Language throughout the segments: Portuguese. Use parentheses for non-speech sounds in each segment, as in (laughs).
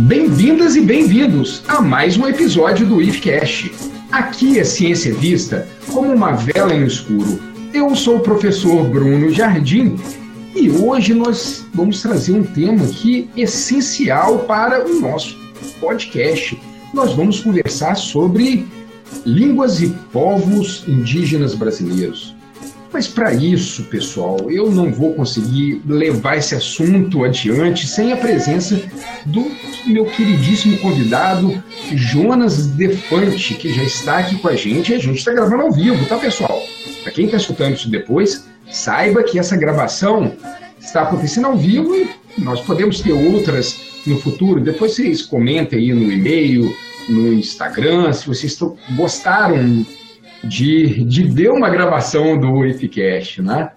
Bem-vindas e bem-vindos a mais um episódio do IFCast. Aqui a ciência é vista como uma vela no escuro. Eu sou o professor Bruno Jardim e hoje nós vamos trazer um tema aqui essencial para o nosso podcast. Nós vamos conversar sobre línguas e povos indígenas brasileiros. Mas para isso, pessoal, eu não vou conseguir levar esse assunto adiante sem a presença do meu queridíssimo convidado, Jonas Defante, que já está aqui com a gente. A gente está gravando ao vivo, tá, pessoal? Para quem está escutando isso depois, saiba que essa gravação está acontecendo ao vivo e nós podemos ter outras no futuro. Depois vocês comentem aí no e-mail, no Instagram, se vocês gostaram de, de ver uma gravação do IFCast, né?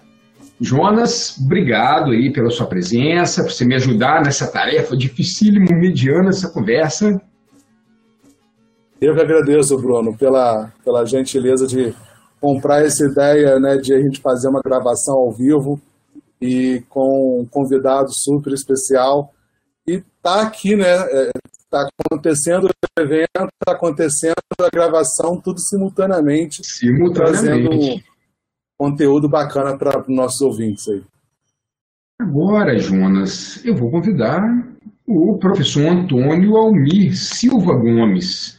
Jonas, obrigado aí pela sua presença, por você me ajudar nessa tarefa dificílimo, mediana, essa conversa. Eu que agradeço, Bruno, pela, pela gentileza de comprar essa ideia né, de a gente fazer uma gravação ao vivo e com um convidado super especial. E tá aqui, né? Está é, acontecendo o evento, está acontecendo a gravação, tudo simultaneamente. Simultaneamente. Trazendo conteúdo bacana para os nossos ouvintes aí. Agora, Jonas, eu vou convidar o professor Antônio Almir Silva Gomes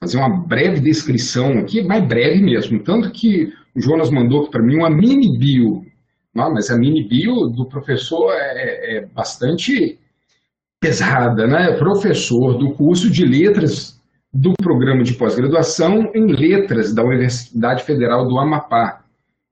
fazer uma breve descrição aqui, mais breve mesmo, tanto que o Jonas mandou para mim uma mini bio, não, mas a mini bio do professor é, é bastante pesada, né? Professor do curso de letras do programa de pós-graduação em letras da Universidade Federal do Amapá.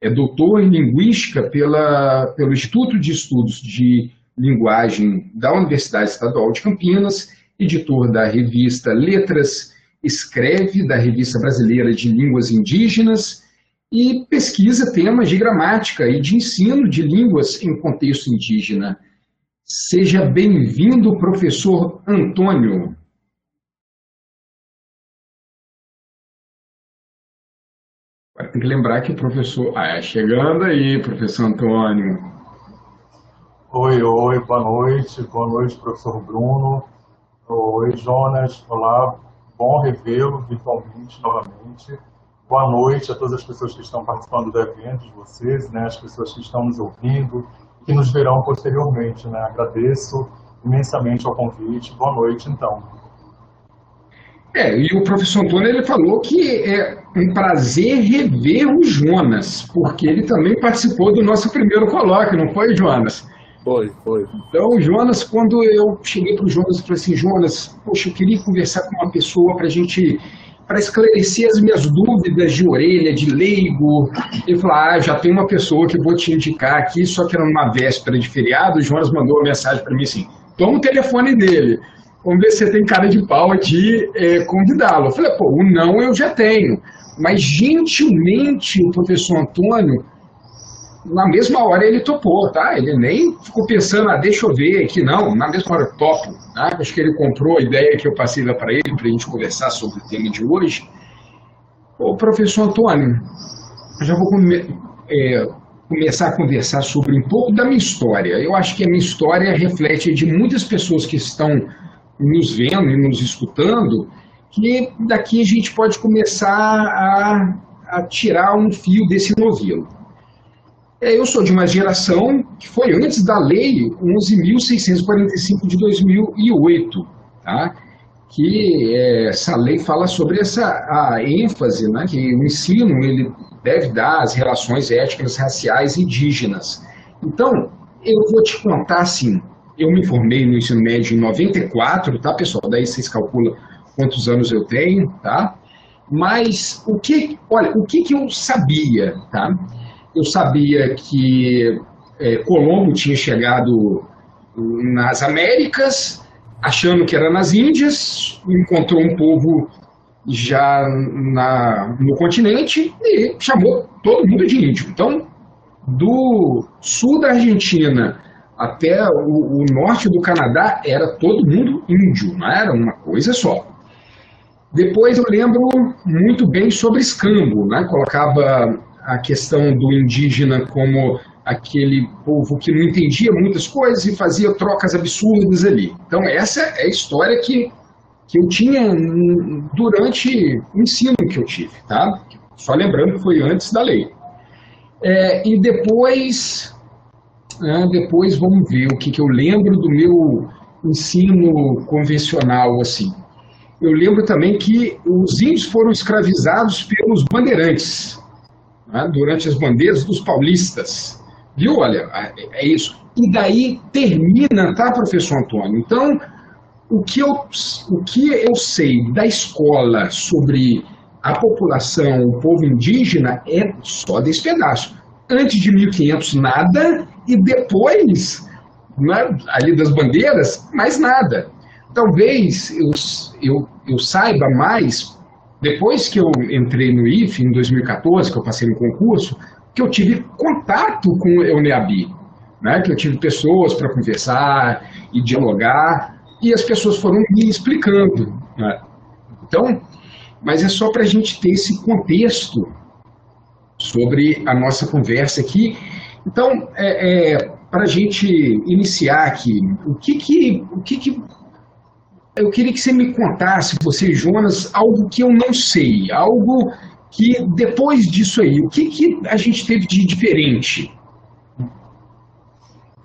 É doutor em linguística pela, pelo Instituto de Estudos de Linguagem da Universidade Estadual de Campinas, editor da revista Letras, escreve da Revista Brasileira de Línguas Indígenas e pesquisa temas de gramática e de ensino de línguas em contexto indígena. Seja bem-vindo, professor Antônio. Agora tem que lembrar que o professor. Ah, é chegando aí, professor Antônio. Oi, oi, boa noite. Boa noite, professor Bruno. Oi, Jonas. Olá, bom revê-lo virtualmente novamente. Boa noite a todas as pessoas que estão participando do evento, de vocês, né, as pessoas que estão nos ouvindo, que nos verão posteriormente. Né? Agradeço imensamente ao convite. Boa noite, então. É, e o professor Antônio ele falou que é um prazer rever o Jonas, porque ele também participou do nosso primeiro colóquio, não foi, Jonas? Foi, foi. Então, Jonas, quando eu cheguei para o Jonas e falei assim, Jonas, poxa, eu queria conversar com uma pessoa para a gente para esclarecer as minhas dúvidas de orelha, de leigo. Ele falou: Ah, já tem uma pessoa que vou te indicar aqui, só que era numa véspera de feriado. O Jonas mandou uma mensagem para mim assim: toma o telefone dele. Vamos ver se você tem cara de pau de é, convidá-lo. Eu falei: pô, o não eu já tenho. Mas gentilmente o professor Antônio na mesma hora ele topou, tá? Ele nem ficou pensando, ah, deixa eu ver aqui, não. Na mesma hora, topo. Tá? Acho que ele comprou a ideia que eu passei lá para ele, para a gente conversar sobre o tema de hoje. Ô, professor Antônio, já vou come é, começar a conversar sobre um pouco da minha história. Eu acho que a minha história reflete de muitas pessoas que estão nos vendo e nos escutando, que daqui a gente pode começar a, a tirar um fio desse novelo. É, eu sou de uma geração que foi antes da lei 11.645 de 2008, tá? que é, essa lei fala sobre essa a ênfase né, que o ensino ele deve dar às relações étnicas, raciais indígenas. Então, eu vou te contar assim, eu me formei no ensino médio em 94, tá, pessoal? Daí vocês calculam quantos anos eu tenho, tá? Mas o que, olha, o que, que eu sabia, tá? Eu sabia que é, Colombo tinha chegado nas Américas, achando que era nas Índias, encontrou um povo já na, no continente e chamou todo mundo de índio. Então, do sul da Argentina até o, o norte do Canadá era todo mundo índio, não era uma coisa só. Depois eu lembro muito bem sobre escambo, né? colocava a questão do indígena como aquele povo que não entendia muitas coisas e fazia trocas absurdas ali. Então, essa é a história que, que eu tinha durante o ensino que eu tive, tá? Só lembrando que foi antes da lei. É, e depois, é, depois vamos ver o que, que eu lembro do meu ensino convencional, assim. Eu lembro também que os índios foram escravizados pelos bandeirantes, né, durante as bandeiras dos paulistas. Viu? Olha, é, é isso. E daí termina, tá, professor Antônio? Então, o que eu, o que eu sei da escola sobre a população, o povo indígena, é só desse pedaço. Antes de 1500, nada, e depois, né, ali das bandeiras, mais nada. Talvez eu, eu, eu saiba mais depois que eu entrei no IFE, em 2014, que eu passei no concurso, que eu tive contato com o Euneabi, né? que eu tive pessoas para conversar e dialogar, e as pessoas foram me explicando. Né? Então, mas é só para a gente ter esse contexto sobre a nossa conversa aqui. Então, é, é para a gente iniciar aqui, o que que, o que que eu queria que você me contasse, você, Jonas, algo que eu não sei, algo que depois disso aí, o que, que a gente teve de diferente?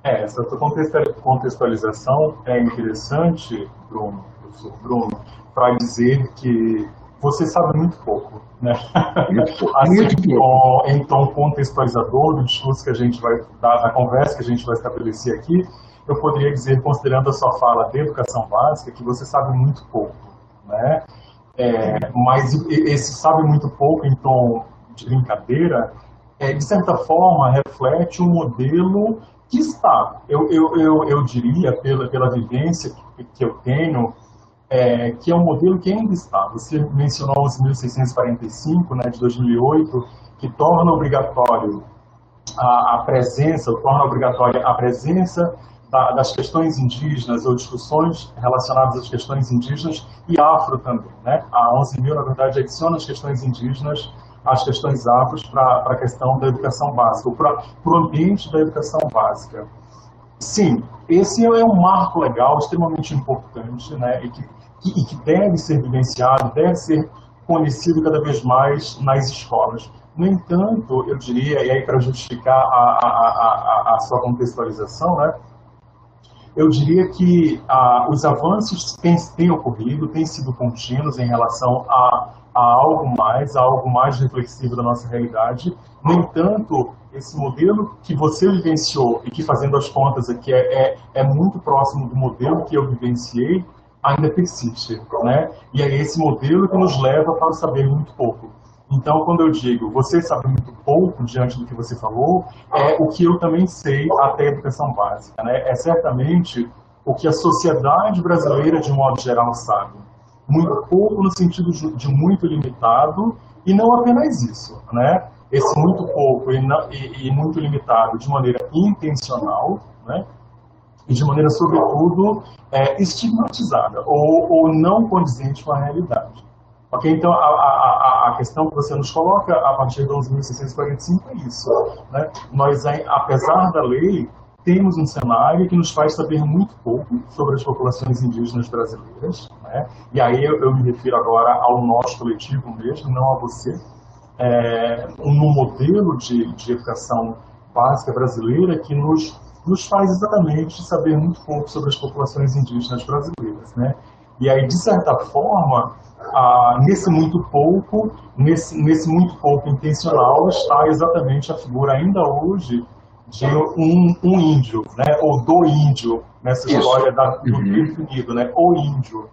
É, essa contextualização é interessante, Bruno, professor Bruno, para dizer que você sabe muito pouco, né? Muito pouco. (laughs) assim, muito pouco. Tom contextualizador do discurso que a gente vai dar, da conversa que a gente vai estabelecer aqui, eu poderia dizer, considerando a sua fala de educação básica, que você sabe muito pouco, né? É, mas esse sabe muito pouco em tom de brincadeira, é, de certa forma, reflete um modelo que está, eu, eu, eu, eu diria, pela, pela vivência que, que eu tenho, é, que é um modelo que ainda está. Você mencionou os 1645, né, de 2008, que torna obrigatório a, a presença, torna obrigatória a presença da, das questões indígenas ou discussões relacionadas às questões indígenas e afro também. Né? A 11.000, na verdade, adiciona as questões indígenas às questões afros para a questão da educação básica, para o ambiente da educação básica. Sim, esse é um marco legal extremamente importante né? e, que, e que deve ser vivenciado, deve ser conhecido cada vez mais nas escolas. No entanto, eu diria, e aí para justificar a, a, a, a, sua contextualização, né, eu diria que ah, os avanços têm, ocorrido, têm sido contínuos em relação a, a, algo mais, a algo mais reflexivo da nossa realidade. No entanto, esse modelo que você vivenciou e que, fazendo as contas aqui, é, é, é muito próximo do modelo que eu vivenciei, ainda persiste. Né? E é esse modelo que nos leva para saber muito pouco. Então, quando eu digo você sabe muito pouco diante do que você falou, é o que eu também sei até a educação básica. Né? É certamente o que a sociedade brasileira, de modo geral, sabe. Muito pouco no sentido de muito limitado, e não apenas isso. Né? Esse muito pouco e, não, e, e muito limitado de maneira intencional, né? e de maneira, sobretudo, é, estigmatizada ou, ou não condizente com a realidade. Ok, então a, a, a, questão que você nos coloca a partir de 11.645 é isso. Né? Nós, apesar da lei, temos um cenário que nos faz saber muito pouco sobre as populações indígenas brasileiras. Né? E aí eu, eu, me refiro agora ao nosso coletivo mesmo, não a você. É, modelo de, de educação básica brasileira que nos, nos faz exatamente saber muito pouco sobre as populações indígenas brasileiras. Né? E aí, de certa forma, ah, nesse muito pouco, nesse, nesse muito pouco intencional, está exatamente a figura ainda hoje de um, um índio, né, ou do índio, nessa Isso. história da, do uhum. definido, né, o índio,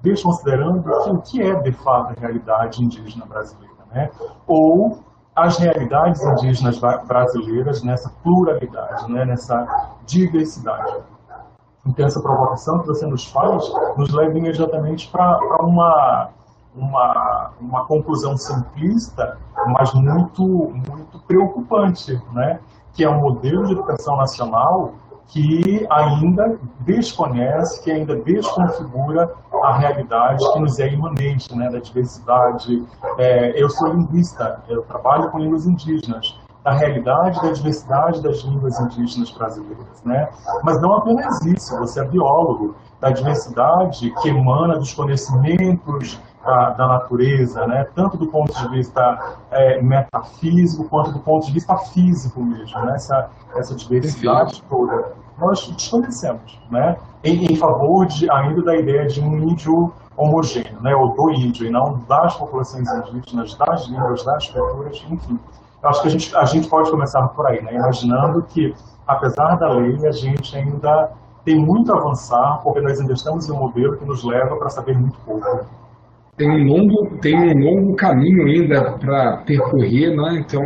desconsiderando que o que é de fato a realidade indígena brasileira, né, ou as realidades indígenas brasileiras nessa pluralidade, né, nessa diversidade. Então, essa provocação que você nos faz nos leva imediatamente para uma, uma, uma conclusão simplista, mas muito, muito preocupante, né? que é um modelo de educação nacional que ainda desconhece, que ainda desconfigura a realidade que nos é imanente, né, da diversidade. É, eu sou linguista, eu trabalho com línguas indígenas, da realidade da diversidade das línguas indígenas brasileiras, né? Mas não apenas isso, você é biólogo da diversidade que emana dos conhecimentos da, da natureza, né? Tanto do ponto de vista é, metafísico quanto do ponto de vista físico mesmo, né? Essa, essa diversidade toda nós desconhecemos, né? Em, em, favor de, ainda da ideia de um índio homogêneo, né? Ou do índio, e não das populações indígenas, das línguas, das culturas, enfim. Eu acho que a gente, a gente pode começar por aí, né? Imaginando que, apesar da lei, a gente ainda tem muito a avançar, porque nós ainda estamos em um modelo que nos leva para saber muito pouco. Tem um longo, tem um longo caminho ainda para percorrer, né? Então,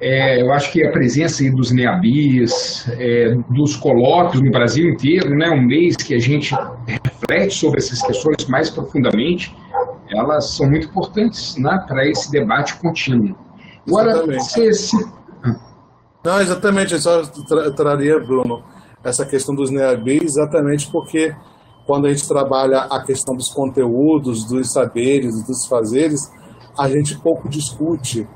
é, eu acho que a presença dos NEABIs, é, dos colóquios no Brasil inteiro, né, um mês que a gente reflete sobre essas questões mais profundamente, elas são muito importantes né, para esse debate contínuo. Agora, você se... Não, exatamente, eu só tra traria, Bruno, essa questão dos NEABIs exatamente porque quando a gente trabalha a questão dos conteúdos, dos saberes, dos fazeres, a gente pouco discute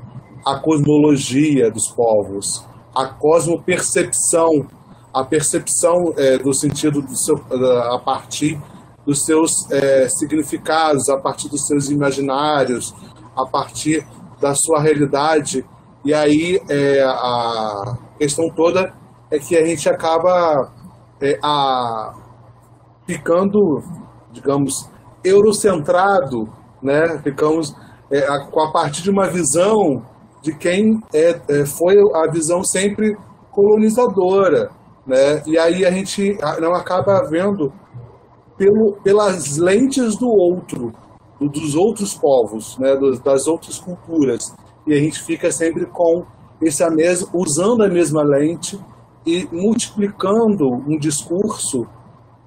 a cosmologia dos povos, a cosmopercepção, a percepção é, do sentido do seu, a partir dos seus é, significados, a partir dos seus imaginários, a partir da sua realidade. E aí é, a questão toda é que a gente acaba é, a, ficando, digamos, eurocentrado, né? ficamos é, a, a partir de uma visão de quem é, é, foi a visão sempre colonizadora. Né? E aí a gente não acaba vendo pelo, pelas lentes do outro, dos outros povos, né? das outras culturas. E a gente fica sempre com esse mesma, usando a mesma lente e multiplicando um discurso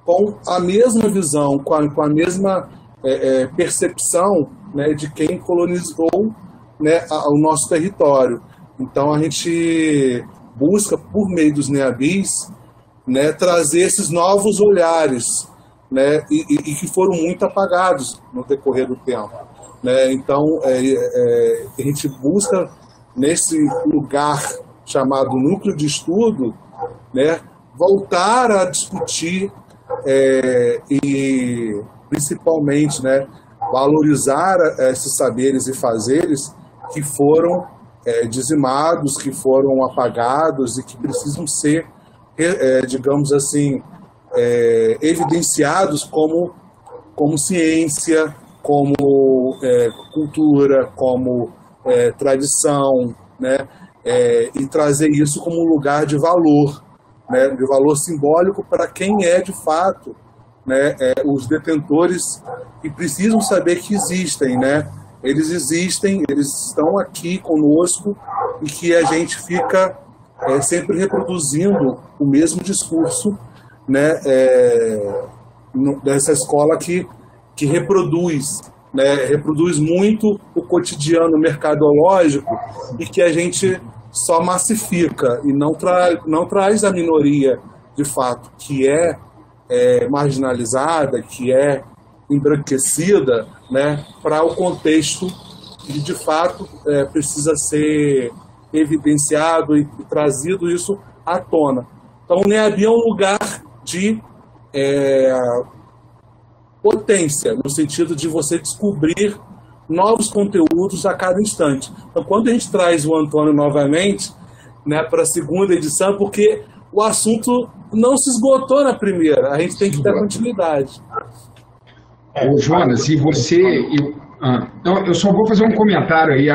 com a mesma visão, com a, com a mesma é, é, percepção né, de quem colonizou né, o nosso território. Então a gente busca, por meio dos NEABIs, né, trazer esses novos olhares né, e, e, que foram muito apagados no decorrer do tempo. Né? Então é, é, a gente busca, nesse lugar chamado núcleo de estudo, né, voltar a discutir é, e principalmente né, valorizar esses saberes e fazeres que foram é, dizimados, que foram apagados e que precisam ser, é, digamos assim, é, evidenciados como, como ciência, como é, cultura, como é, tradição, né? É, e trazer isso como um lugar de valor, né? de valor simbólico para quem é de fato né? os detentores e precisam saber que existem, né? eles existem, eles estão aqui conosco e que a gente fica é, sempre reproduzindo o mesmo discurso né, é, dessa escola que, que reproduz, né, reproduz muito o cotidiano mercadológico e que a gente só massifica e não, tra não traz a minoria, de fato, que é, é marginalizada, que é embranquecida né, para o contexto que de fato é, precisa ser evidenciado e, e, trazido isso à tona. Então, o NEAB é um lugar de é, potência, no sentido de você descobrir novos conteúdos a cada instante. Então, quando a gente traz o Antônio novamente né, para a segunda edição, porque o assunto não se esgotou na primeira, a gente tem que ter continuidade. Ô, Jonas, e você. Eu, ah, então, eu só vou fazer um comentário aí,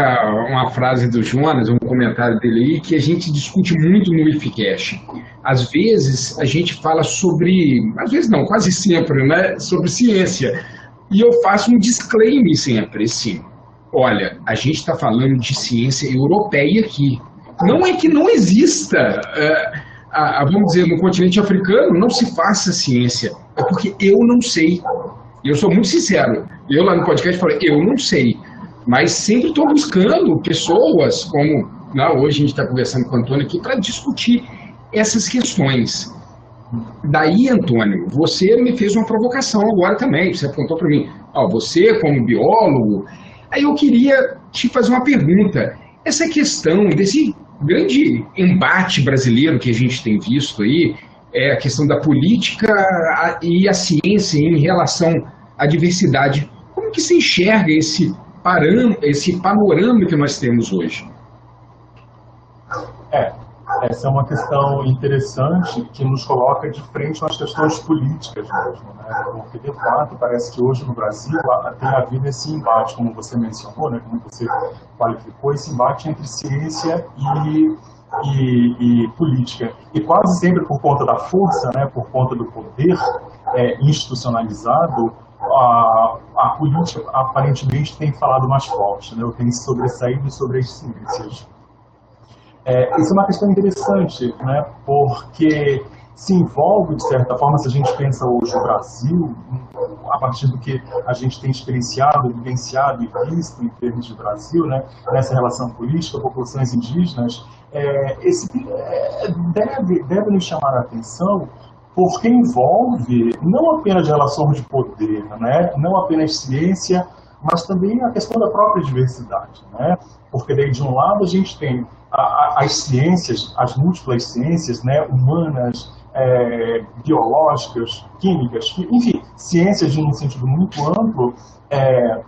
uma frase do Jonas, um comentário dele aí, que a gente discute muito no IFCast. Às vezes a gente fala sobre. Às vezes não, quase sempre, né? Sobre ciência. E eu faço um disclaimer sempre, assim. Olha, a gente está falando de ciência europeia aqui. Não é que não exista. É, a, vamos dizer, no continente africano não se faça ciência. É porque eu não sei. E eu sou muito sincero. Eu lá no podcast falei, eu não sei. Mas sempre estou buscando pessoas, como né, hoje a gente está conversando com o Antônio aqui, para discutir essas questões. Daí, Antônio, você me fez uma provocação agora também. Você apontou para mim, ó, você como biólogo. Aí eu queria te fazer uma pergunta. essa questão desse grande embate brasileiro que a gente tem visto aí, é a questão da política e a ciência em relação à diversidade. Como que se enxerga esse, param, esse panorama que nós temos hoje? É, essa é uma questão interessante que nos coloca de frente às questões políticas mesmo, né? Porque, de fato, parece que hoje no Brasil tem havido esse embate, como você mencionou, né? como você qualificou, esse embate entre ciência e, e, e política. E quase sempre por conta da força, né? por conta do poder é, institucionalizado, a, a política aparentemente tem falado mais forte, né? tem sobressaído sobre as ciências. É, isso é uma questão interessante, né, porque se envolve, de certa forma, se a gente pensa hoje no Brasil, a partir do que a gente tem experienciado, vivenciado e visto em termos de Brasil, né, nessa relação política, populações indígenas, é, esse, é, deve, deve nos chamar a atenção porque envolve não apenas relações de poder, né, não apenas ciência, mas também a questão da própria diversidade. Né? Porque daí, de um lado, a gente tem a, a, as ciências, as múltiplas ciências né, humanas, é, biológicas, químicas, enfim, ciências de um sentido muito amplo, é,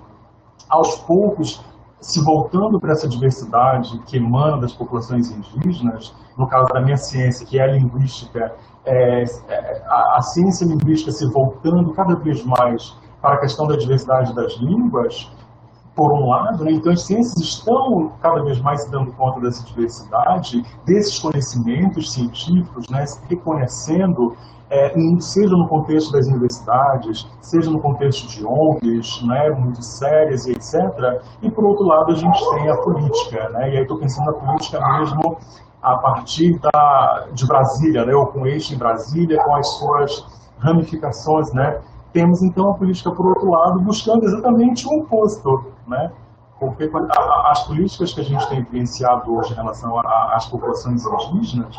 aos poucos se voltando para essa diversidade que emana das populações indígenas, no caso da minha ciência, que é a linguística, é, é a, a ciência linguística se voltando cada vez mais para a questão da diversidade das línguas, por um lado, né? então as ciências estão cada vez mais se dando conta dessa diversidade, desses conhecimentos científicos, né? reconhecendo, é, seja no contexto das universidades, seja no contexto de ONGs, né? muito sérias e etc. E por outro lado a gente tem a política, né? e aí estou pensando na política mesmo a partir da, de Brasília, né? ou com eixo em Brasília, com as suas ramificações, né? Temos, então, a política, por outro lado, buscando exatamente o oposto, né? Porque as políticas que a gente tem vivenciado hoje em relação às populações indígenas,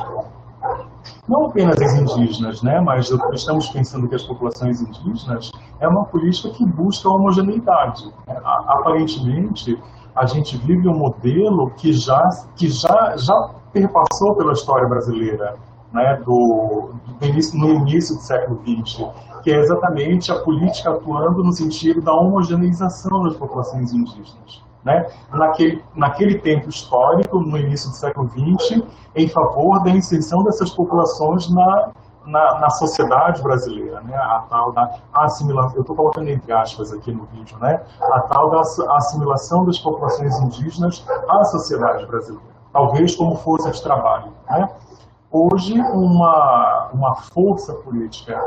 não apenas as indígenas, né, mas estamos pensando que as populações indígenas é uma política que busca homogeneidade. Né? Aparentemente, a gente vive um modelo que já, que já, já perpassou pela história brasileira, né, do, do início, no início do século XX, que é exatamente a política atuando no sentido da homogeneização das populações indígenas. Né? Naquele, naquele tempo histórico, no início do século XX, em favor da inserção dessas populações na, na, na sociedade brasileira, né? a tal da assimilação, eu estou colocando entre aspas aqui no vídeo, né? a tal da assimilação das populações indígenas à sociedade brasileira, talvez como força de trabalho. Né? Hoje, uma, uma força política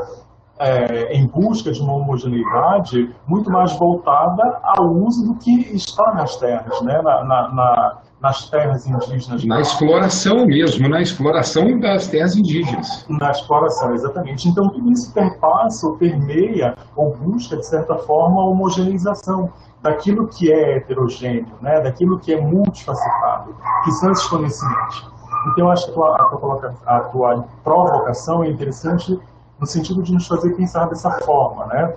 é, em busca de uma homogeneidade muito mais voltada ao uso do que está nas terras, né? na, na, na nas terras indígenas. Na exploração mesmo, na exploração das terras indígenas. Na exploração, exatamente. Então, tudo isso perpassa ou permeia ou busca, de certa forma, a homogeneização daquilo que é heterogêneo, né? daquilo que é multifacetado, que são esses conhecimentos. Então, eu acho que a tua, a tua, provocação é interessante no sentido de nos fazer pensar dessa forma, né?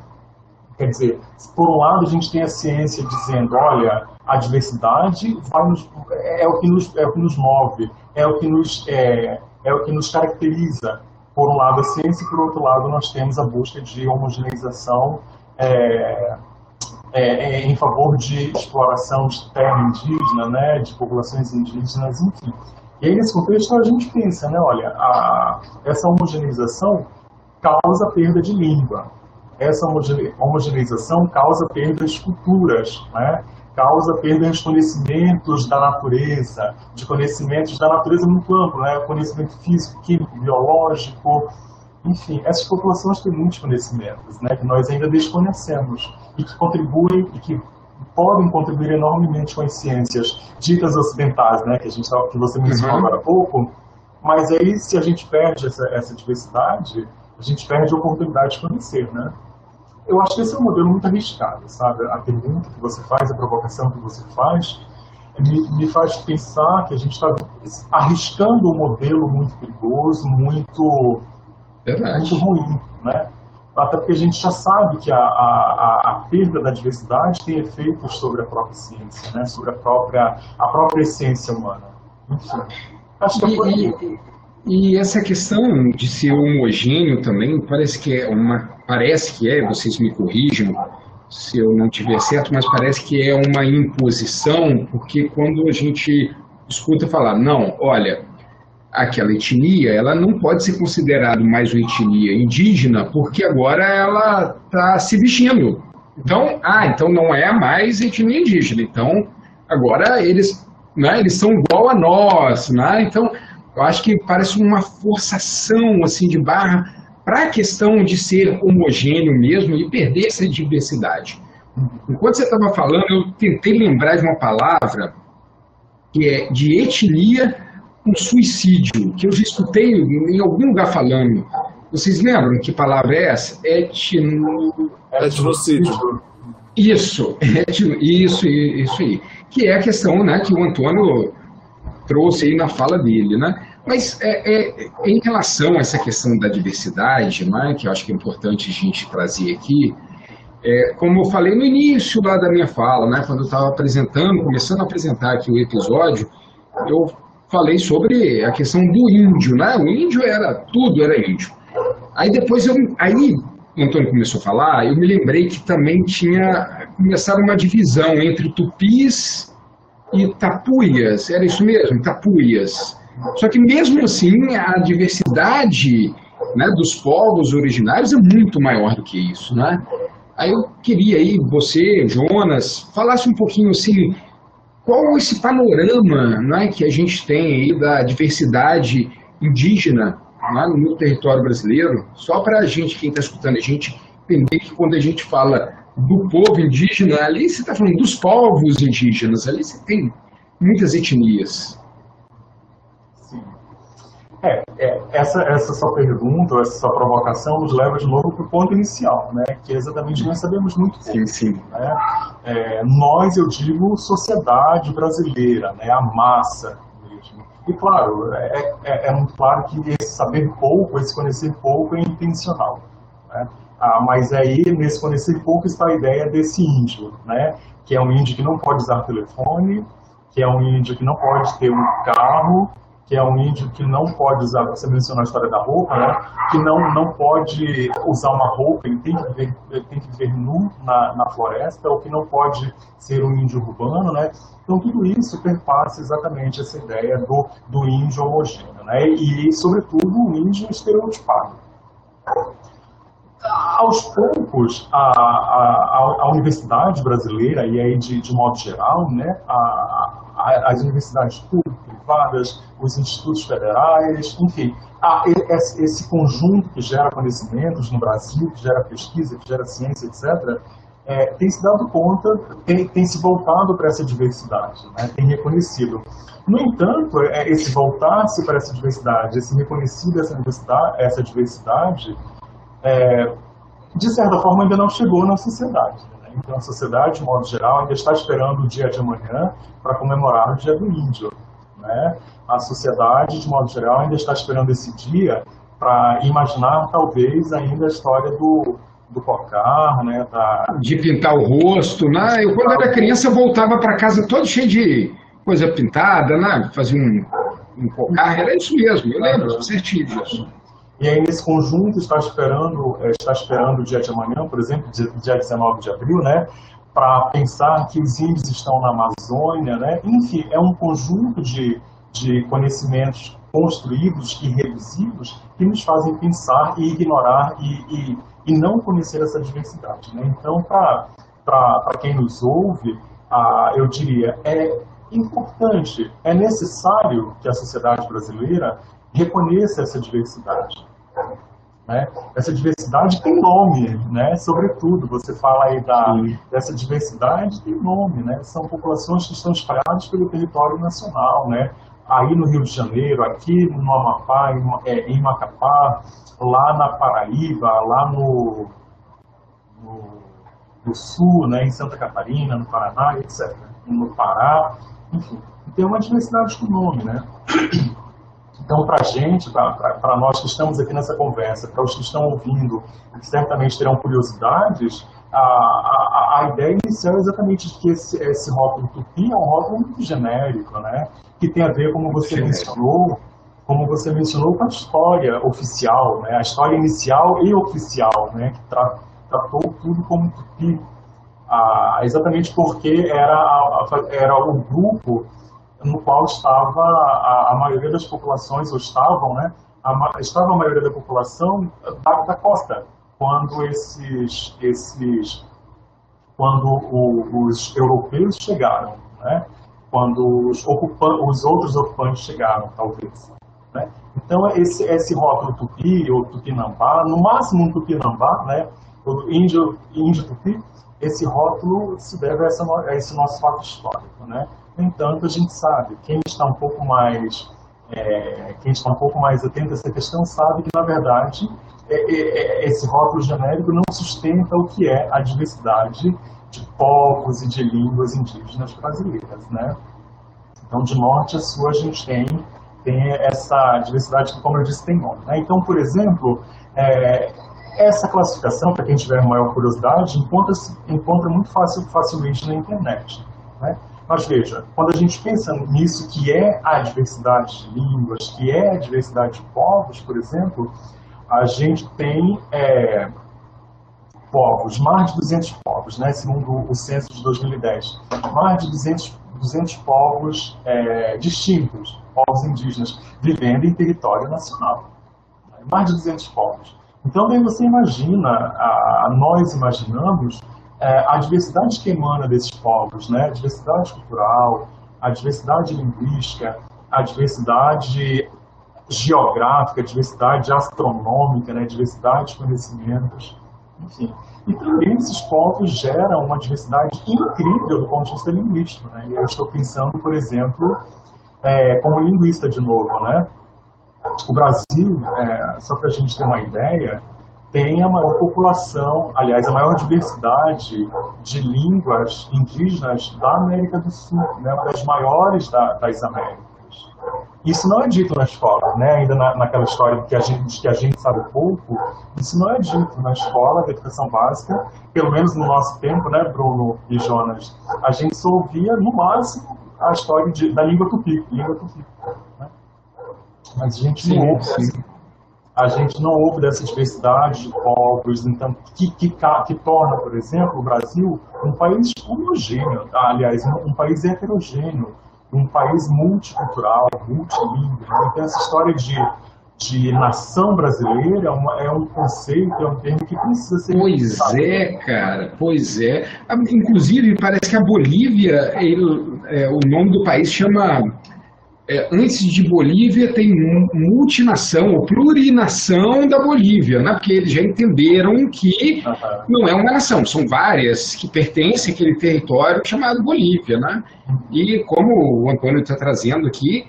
Quer dizer, por um lado a gente tem a ciência dizendo, olha, a diversidade nos, é, o que nos, é o que nos move, é o que nos, é, é o que nos caracteriza. Por um lado a ciência e por outro lado nós temos a busca de homogeneização é, é, é em favor de exploração de terra indígena, né, de populações indígenas, enfim. E aí nesse contexto a gente pensa, né, olha, a, essa homogeneização causa perda de língua. Essa homogeneização causa perda de culturas, né? causa perda de conhecimentos da natureza, de conhecimentos da natureza muito amplo, né? conhecimento físico, químico, biológico, enfim, essas populações têm muitos conhecimentos, né, que nós ainda desconhecemos e que contribuem e que podem contribuir enormemente com as ciências ditas ocidentais, né, que a gente que você mencionou uhum. agora há pouco. Mas aí, se a gente perde essa, essa diversidade, a gente perde a oportunidade de conhecer, né? Eu acho que esse é um modelo muito arriscado, sabe? A pergunta que você faz, a provocação que você faz, me, me faz pensar que a gente está arriscando um modelo muito perigoso, muito, muito ruim, né? Até porque a gente já sabe que a, a, a, perda da diversidade tem efeitos sobre a própria ciência, né? sobre a própria, a própria essência humana. Enfim, acho que é e, e, e essa questão de ser homogêneo também parece que é uma parece que é, vocês me corrijam se eu não tiver certo, mas parece que é uma imposição, porque quando a gente escuta falar, não, olha, aquela etnia, ela não pode ser considerada mais uma etnia indígena, porque agora ela está se vestindo. Então, ah, então não é mais etnia indígena. Então, agora eles, né, eles são igual a nós, né? Então, eu acho que parece uma forçação assim de barra para a questão de ser homogêneo mesmo e perder essa diversidade. Enquanto você estava falando, eu tentei lembrar de uma palavra que é de etnia um suicídio, que eu já escutei em algum lugar falando. Vocês lembram que palavra é essa? Etno... Etnocídio. Isso, etno... isso, isso aí. Que é a questão né, que o Antônio trouxe aí na fala dele, né? Mas é, é, em relação a essa questão da diversidade, né, que eu acho que é importante a gente trazer aqui, é, como eu falei no início lá da minha fala, né, quando eu estava apresentando, começando a apresentar aqui o episódio, eu falei sobre a questão do índio, né? O índio era tudo, era índio. Aí depois eu, aí o Antônio começou a falar, eu me lembrei que também tinha começado uma divisão entre tupis e tapuias, era isso mesmo, tapuias. Só que mesmo assim a diversidade né, dos povos originários é muito maior do que isso, né? Aí eu queria aí você, Jonas, falasse um pouquinho assim qual esse panorama né, que a gente tem aí da diversidade indígena né, no território brasileiro, só para a gente, quem está escutando a gente, entender que quando a gente fala do povo indígena, ali você está falando dos povos indígenas, ali você tem muitas etnias. É, é, essa, essa sua pergunta, essa sua provocação nos leva de novo para o ponto inicial, né, que é exatamente nós sabemos muito pouco. Sim, sim. Né? É, nós, eu digo, sociedade brasileira, né, a massa mesmo. E claro, é, é, é, muito claro que esse saber pouco, esse conhecer pouco é intencional. Né? Ah, mas aí, nesse conhecer pouco, está a ideia desse índio, né, que é um índio que não pode usar telefone, que é um índio que não pode ter um carro, que é um índio que não pode usar, você mencionou a história da roupa, né? que não, não pode usar uma roupa, ele tem que viver, tem que viver nu na, na floresta, ou que não pode ser um índio urbano, né? Então tudo isso perpassa exatamente essa ideia do, do índio homogêneo, né? E, sobretudo, o índio estereotipado. Aos poucos, a, a, a universidade brasileira, e aí de, de modo geral, né, a, a, as universidades públicas, privadas, os institutos federais, enfim, esse conjunto que gera conhecimentos no Brasil, que gera pesquisa, que gera ciência, etc., é, tem se dado conta, tem, tem se voltado para essa diversidade, né, tem reconhecido. No entanto, é, esse voltar-se para essa diversidade, esse reconhecido essa diversidade, essa diversidade é, de certa forma ainda não chegou na sociedade. Né? Então a sociedade, de modo geral, ainda está esperando o dia de amanhã para comemorar o dia do índio. Né? A sociedade, de modo geral, ainda está esperando esse dia para imaginar, talvez, ainda a história do, do cocar, né? Da... De pintar o rosto, né? Eu, quando era criança, voltava para casa todo cheio de coisa pintada, né? Fazia um, um cocar, era isso mesmo, eu lembro certinho disso. E aí, nesse conjunto, está esperando, é, está esperando o dia de amanhã, por exemplo, dia 19 de abril, né? para pensar que os índios estão na Amazônia, né? enfim, é um conjunto de, de conhecimentos construídos e reduzidos que nos fazem pensar e ignorar e, e, e não conhecer essa diversidade. Né? Então, para quem nos ouve, ah, eu diria, é importante, é necessário que a sociedade brasileira reconheça essa diversidade. Né? Essa diversidade tem nome, né? sobretudo, você fala aí da, dessa diversidade tem nome, né? são populações que estão espalhadas pelo território nacional, né? aí no Rio de Janeiro, aqui no Amapá, em, é, em Macapá, lá na Paraíba, lá no, no, no, Sul, né? em Santa Catarina, no Paraná, etc. No Pará, enfim, tem uma diversidade com nome, né? Então, para a gente, para nós que estamos aqui nessa conversa, para os que estão ouvindo, que certamente terão curiosidades, a, a, a ideia inicial é exatamente que esse, esse rótulo tupi é um rótulo muito genérico, né? que tem a ver, como você mencionou, como você mencionou, com a história oficial, né? a história inicial e oficial, né? que tra tratou tudo como tupi, ah, exatamente porque era, era o grupo no qual estava a, a maioria das populações, ou estavam, né? A, estava a maioria da população da, da costa, quando esses, esses quando o, os europeus chegaram, né? quando os, os outros ocupantes chegaram, talvez. Né? Então, esse, esse rótulo tupi, ou tupinambá, no máximo um tupinambá, né? o índio, índio tupi, esse rótulo se deve a, essa, a esse nosso fato histórico. Né? No entanto, a gente sabe, quem está um pouco mais, é, quem está um pouco mais atento a essa questão sabe que, na verdade, é, é, é, esse rótulo genérico não sustenta o que é a diversidade de povos e de línguas indígenas brasileiras, né? Então, de norte a sul, a gente tem, tem essa diversidade que, como eu disse, tem nome. Né? Então, por exemplo, é, essa classificação, para quem tiver maior curiosidade, encontra, encontra muito fácil, facilmente na internet. Né? Mas veja, quando a gente pensa nisso que é a diversidade de línguas, que é a diversidade de povos, por exemplo, a gente tem é, povos, mais de 200 povos, né, segundo o censo de 2010, mais de 200, 200 povos é, distintos, povos indígenas, vivendo em território nacional. Mais de 200 povos. Então, bem, você imagina, a, nós imaginamos é, a diversidade que emana desses povos, né? a diversidade cultural, a diversidade linguística, a diversidade geográfica, a diversidade astronômica, né? a diversidade de conhecimentos, enfim. E também esses povos geram uma diversidade incrível do ponto de vista linguístico. Né? Eu estou pensando, por exemplo, é, como linguista de novo, né? O Brasil, é, só para a gente ter uma ideia, tem a maior população, aliás, a maior diversidade de línguas indígenas da América do Sul, né, uma das maiores da, das Américas. Isso não é dito na escola, né? ainda na, naquela história que a, gente, que a gente sabe pouco, isso não é dito na escola da educação básica, pelo menos no nosso tempo, né, Bruno e Jonas? A gente só ouvia, no máximo, a história de, da língua tupi, língua tupi. Né? Mas a gente não ouve assim, a gente não ouve dessa diversidade de povos, então, que, que, que, torna, por exemplo, o Brasil um país homogêneo, aliás, um, um país heterogêneo, um país multicultural, multilingüe. Né? Então, essa história de, de nação brasileira é, uma, é, um conceito, é um termo que precisa ser. Pois é, cara, pois é. Inclusive, parece que a Bolívia, ele, é, o nome do país chama é, antes de Bolívia tem multinação ou plurinação da Bolívia, né? porque eles já entenderam que uhum. não é uma nação, são várias que pertencem àquele território chamado Bolívia. Né? E como o Antônio está trazendo aqui,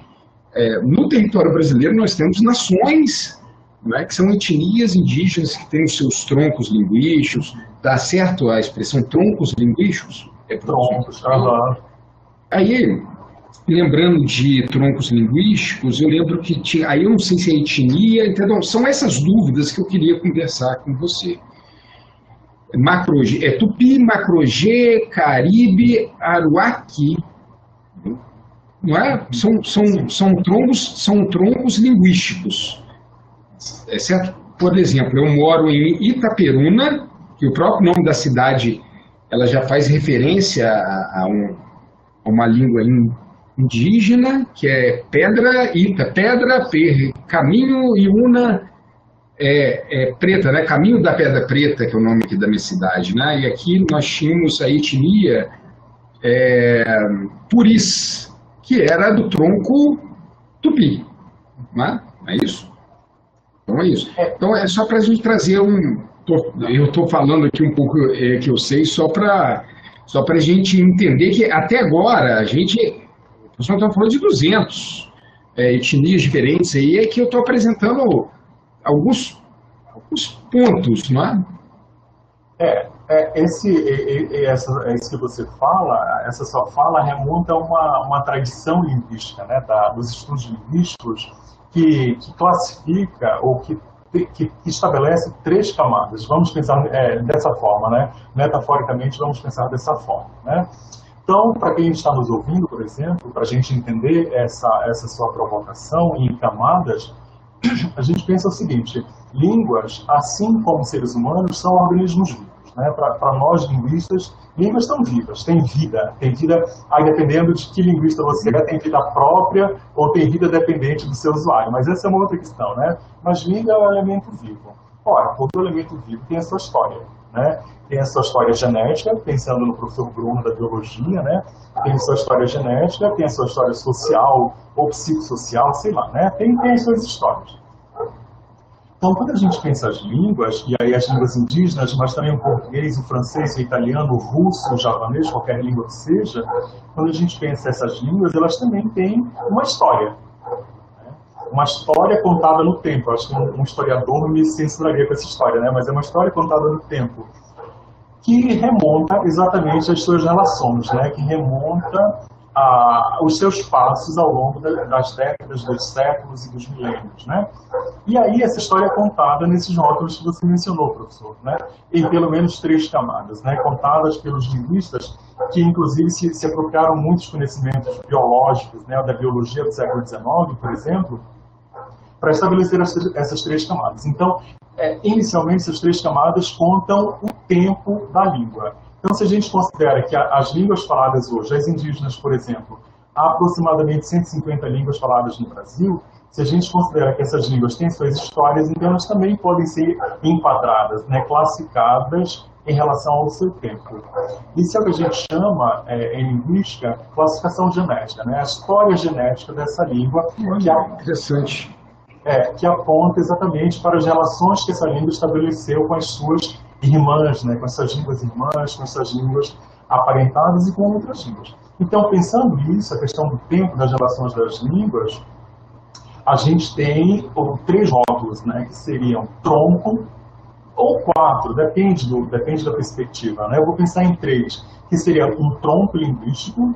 é, no território brasileiro nós temos nações, né, que são etnias indígenas que têm os seus troncos linguísticos, dá certo a expressão troncos linguísticos? É troncos, uhum. Aí lembrando de troncos linguísticos, eu lembro que tinha, aí eu não sei se é etnia, entendeu? São essas dúvidas que eu queria conversar com você. Macro, é Tupi, Macrogê, Caribe, Aruaqui, não é? São, são, são, troncos, são troncos linguísticos, é certo? Por exemplo, eu moro em Itaperuna, que o próprio nome da cidade ela já faz referência a, a, um, a uma língua indígena, que é pedra, ita, pedra, per, caminho e una é, é, preta, né? Caminho da Pedra Preta, que é o nome aqui da minha cidade, né? E aqui nós tínhamos a etnia é, Puris, que era do tronco tupi, né? É isso? Então é isso. Então é só para a gente trazer um. Eu estou falando aqui um pouco é, que eu sei, só para só a gente entender que até agora a gente nós estamos falando de 200 é, etnias diferentes aí, é que eu estou apresentando alguns, alguns pontos, não é? É, é esse, é, essa, esse que você fala, essa sua fala remonta a uma, uma tradição linguística, né, da, dos estudos linguísticos, que, que classifica ou que, que, estabelece três camadas. Vamos pensar é, dessa forma, né? Metaforicamente, vamos pensar dessa forma, né? Então, para quem está nos ouvindo, por exemplo, para a gente entender essa, essa sua provocação em camadas, a gente pensa o seguinte: línguas, assim como seres humanos, são organismos vivos. Né? Para nós linguistas, línguas estão vivas, têm vida. Tem vida, aí dependendo de que linguista você é, tem vida própria ou tem vida dependente do seu usuário. Mas essa é uma outra questão, né? Mas língua é um elemento vivo. Ora, todo elemento vivo tem a sua história. Né? Tem a sua história genética, pensando no professor Bruno da biologia, né? Tem a sua história genética, tem a sua história social ou psicossocial, sei lá, né? Tem, tem as suas histórias. Então, quando a gente pensa as línguas, e aí as línguas indígenas, mas também o português, o francês, o italiano, o russo, o japonês, qualquer língua que seja, quando a gente pensa essas línguas, elas também têm uma história. Uma história contada no tempo. acho que um historiador me censuraria com essa história, né? mas é uma história contada no tempo que remonta exatamente às suas relações, né? que remonta a, os seus passos ao longo das décadas, dos séculos e dos milênios. Né? E aí essa história é contada nesses rótulos que você mencionou, professor, né? em pelo menos três camadas, né? contadas pelos linguistas que inclusive se, se apropriaram muitos conhecimentos biológicos, né? da biologia do século XIX, por exemplo, para estabelecer essas, três camadas. Então, é, inicialmente, essas três camadas contam o tempo da língua. Então, se a gente considera que as línguas faladas hoje, as indígenas, por exemplo, há aproximadamente 150 línguas faladas no Brasil, se a gente considera que essas línguas têm suas histórias, então elas também podem ser enquadradas, né, classificadas em relação ao seu tempo. Isso é o que a gente chama, é, em linguística, classificação genética, né, a história genética dessa língua. Que é interessante. É, que aponta exatamente para as relações que essa língua estabeleceu com as suas irmãs, né, com essas línguas irmãs, com essas línguas aparentadas e com outras línguas. Então, pensando nisso, a questão do tempo das relações das línguas, a gente tem três rótulos, né, que seriam tronco ou quatro, depende, do, depende da perspectiva. Né? Eu vou pensar em três, que seria um tronco linguístico,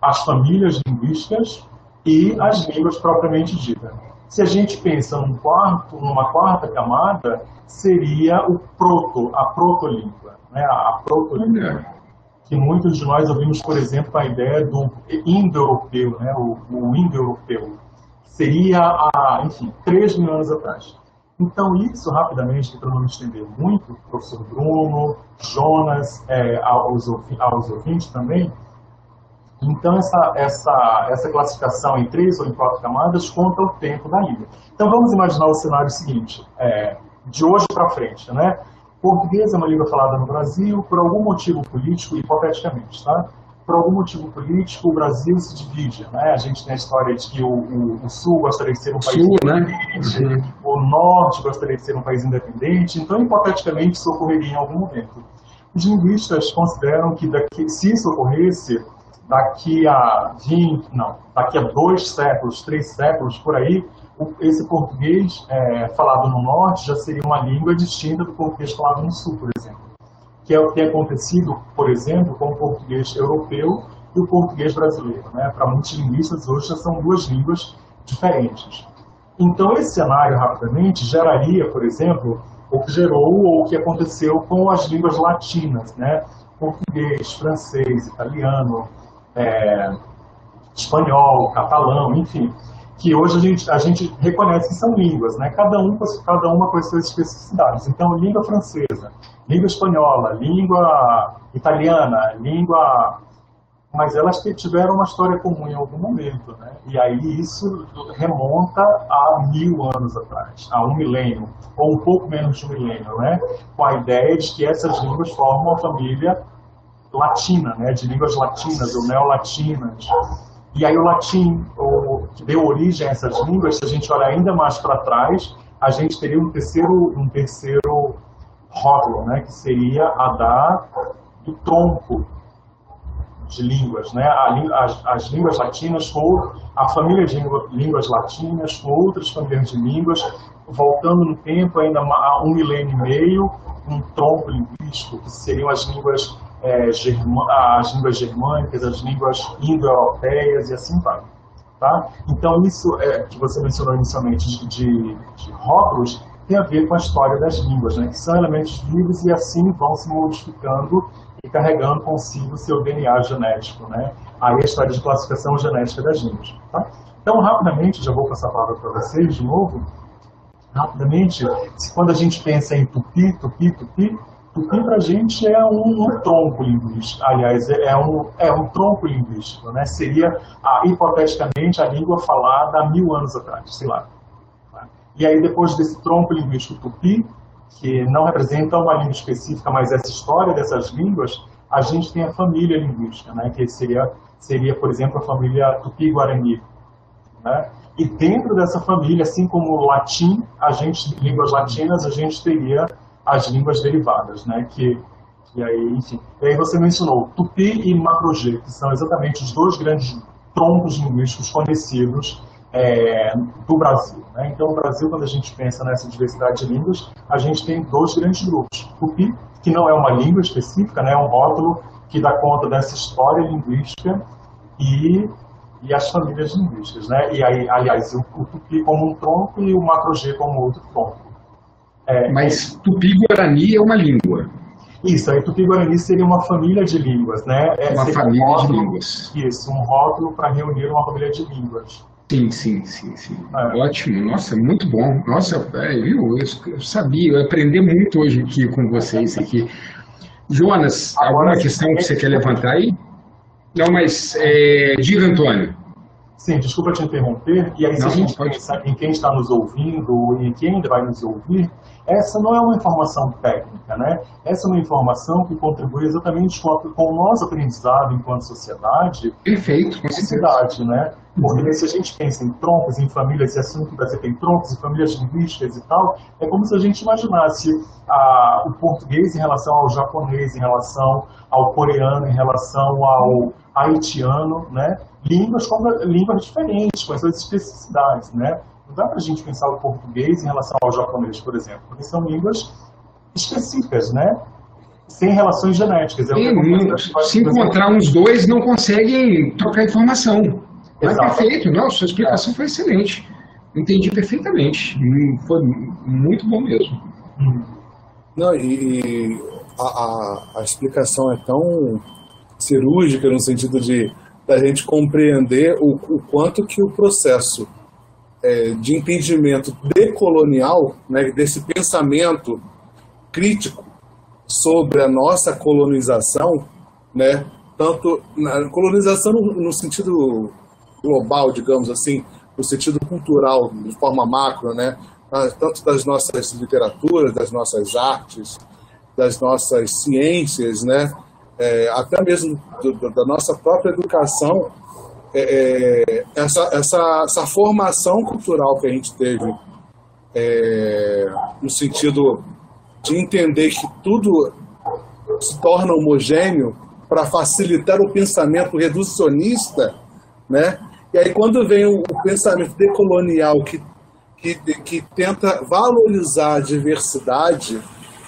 as famílias linguísticas e as línguas propriamente ditas. Se a gente pensa num quarto, numa quarta camada, seria o proto, a protolíngua, né? a protolíngua. Que muitos de nós ouvimos, por exemplo, a ideia do indo-europeu, né? o, o indo-europeu. Seria, a, enfim, 3 mil anos atrás. Então, isso, rapidamente, para não me estender muito, professor Bruno, Jonas, é, aos, aos ouvintes também, então, essa, essa, essa classificação em três ou em quatro camadas conta o tempo da língua. Então, vamos imaginar o cenário seguinte, é, de hoje para frente, né? Português é uma língua falada no Brasil, por algum motivo político, hipoteticamente, tá? Por algum motivo político, o Brasil se divide, né? A gente tem a história de que o, o, o Sul gostaria de ser um país Sul, independente, né? o Norte gostaria de ser um país independente, então, hipoteticamente, isso ocorreria em algum momento. Os linguistas consideram que, daqui, se isso ocorresse, daqui a 20, não, daqui a dois séculos, três séculos por aí, esse português é, falado no norte já seria uma língua distinta do português falado no sul, por exemplo. Que é o que é acontecido, por exemplo, com o português europeu e o português brasileiro. Né? Para muitos linguistas, hoje já são duas línguas diferentes. Então, esse cenário, rapidamente, geraria, por exemplo, o que gerou ou o que aconteceu com as línguas latinas, né? português, francês, italiano, é, espanhol, catalão, enfim, que hoje a gente, a gente reconhece que são línguas, né? cada, um, cada uma com as suas especificidades. Então, língua francesa, língua espanhola, língua italiana, língua... Mas elas tiveram uma história comum em algum momento, né? E aí isso remonta a mil anos atrás, a um milênio, ou um pouco menos de um milênio, né? Com a ideia de que essas línguas formam uma família latina, né, de línguas latinas ou neolatinas. E aí o latim, o, que deu origem a essas línguas, se a gente olhar ainda mais para trás, a gente teria um terceiro, um terceiro rótulo, né, que seria a da do tronco de línguas, né, as, as, línguas latinas com a família de línguas latinas com outras famílias de línguas, voltando no tempo ainda a um milênio e meio, um tronco linguístico, que seriam as línguas é, as línguas germânicas, as línguas indo-europeias e assim vai. Tá? Então, isso é, que você mencionou inicialmente de, de, de rótulos tem a ver com a história das línguas, né? que são elementos vivos e assim vão se modificando e carregando consigo o seu DNA genético. Né? Aí a história de classificação genética das línguas. Tá? Então, rapidamente, já vou passar a palavra para vocês de novo. Rapidamente, quando a gente pensa em tupi, tupi, tupi, tupi para a gente é um, um, tronco linguístico. Aliás, é, é um, é um tronco linguístico. Né? Seria, hipoteticamente, a língua falada há mil anos atrás, sei lá. E aí, depois desse tronco linguístico tupi, que não representa uma língua específica, mas essa história dessas línguas, a gente tem a família linguística, né? que seria, seria, por exemplo, a família tupi-guarani. Né? E dentro dessa família, assim como o latim, a gente, línguas latinas, a gente teria as línguas derivadas, né? que, que aí, enfim. E aí você mencionou tupi e macro-G, que são exatamente os dois grandes troncos linguísticos conhecidos é, do Brasil. Né? Então, o Brasil, quando a gente pensa nessa diversidade de línguas, a gente tem dois grandes grupos. Tupi, que não é uma língua específica, né? é um rótulo que dá conta dessa história linguística e, e as famílias linguísticas. Né? E aí, aliás, o, o Tupi como um tronco e o Macro-G como outro tronco. É, Mas Tupi-Guarani é uma língua. Isso, aí Tupi-Guarani seria uma família de línguas, né? É, uma família um rótulo, de línguas. Isso, um rótulo para reunir uma família de línguas. Sim, sim, sim, sim. É. Ótimo, nossa, muito bom. Nossa, é, viu? Eu, eu sabia, eu aprendi muito hoje aqui com vocês aqui. Jonas, Agora, alguma questão que você quer levantar aí? Não, mas é, diga, Antônio. Sim, desculpa te interromper. E aí, se a gente pode... pensar em quem está nos ouvindo e quem ainda vai nos ouvir, essa não é uma informação técnica, né? Essa é uma informação que contribui exatamente com, o nosso aprendizado enquanto sociedade. Perfeito, com sociedade, né? Porque uhum. se a gente pensa em troncos, em famílias, e assim que o Brasil tem troncos, em famílias linguísticas e tal, é como se a gente imaginasse a, o português em relação ao japonês, em relação ao coreano, em relação ao haitiano, né? Línguas, línguas diferentes, com as suas especificidades, né? Não dá para a gente pensar o português em relação ao japonês, por exemplo, porque são línguas específicas, né? Sem relações genéticas. É Sim, se encontrar uns dois, não conseguem trocar informação. Mas perfeito, não, sua explicação é. foi excelente. Entendi perfeitamente. Foi muito bom mesmo. Não, e, a, a, a, explicação é tão cirúrgica no sentido de da gente compreender o, o quanto que o processo é, de entendimento decolonial, né, desse pensamento crítico sobre a nossa colonização, né, tanto na colonização no, no sentido global, digamos assim, no sentido cultural, de forma macro, né, tanto das nossas literaturas, das nossas artes, das nossas ciências, né, é, até mesmo do, da nossa própria educação, é, é, essa, essa, essa formação cultural que a gente teve, é, no sentido de entender que tudo se torna homogêneo para facilitar o pensamento reducionista, né? E aí quando vem o, o pensamento decolonial que, que, que, tenta valorizar a diversidade,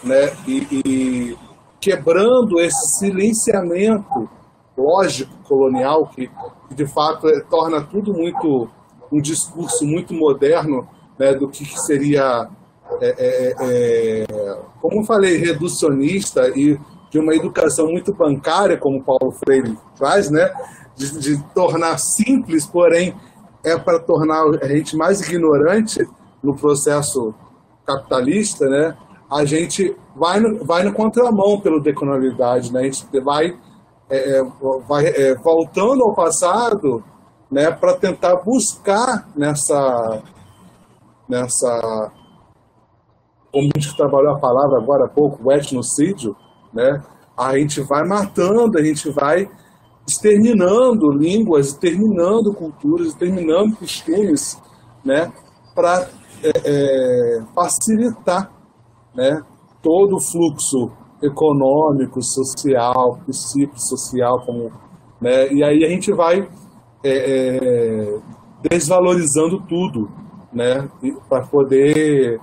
né? E, e quebrando esse silenciamento lógico colonial que, que de fato é, torna tudo muito um discurso muito moderno né, do que, que seria é, é, é, como eu falei reducionista e de uma educação muito bancária como Paulo Freire faz né de, de tornar simples porém é para tornar a gente mais ignorante no processo capitalista né a gente vai no, vai no contramão pela decolonialidade né? A gente vai é, é, vai, é, voltando ao passado né, para tentar buscar nessa, nessa como a gente trabalhou a palavra agora há pouco, o etnocídio, né, a gente vai matando, a gente vai exterminando línguas, exterminando culturas, exterminando costumes, né, para é, é, facilitar né, todo o fluxo econômico, social, psicossocial, como, né? e aí a gente vai é, é, desvalorizando tudo, né? para poder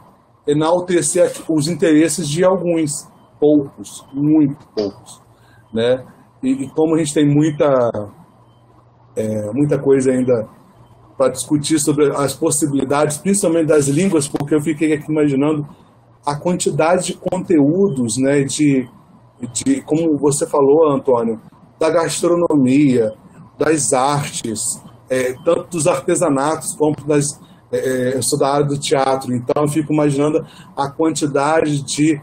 enaltecer os interesses de alguns, poucos, muito poucos. Né? E, e como a gente tem muita, é, muita coisa ainda para discutir sobre as possibilidades, principalmente das línguas, porque eu fiquei aqui imaginando a quantidade de conteúdos, né, de, de como você falou, Antônio, da gastronomia, das artes, é, tanto dos artesanatos como das. É, é, eu sou da área do teatro, então eu fico imaginando a quantidade de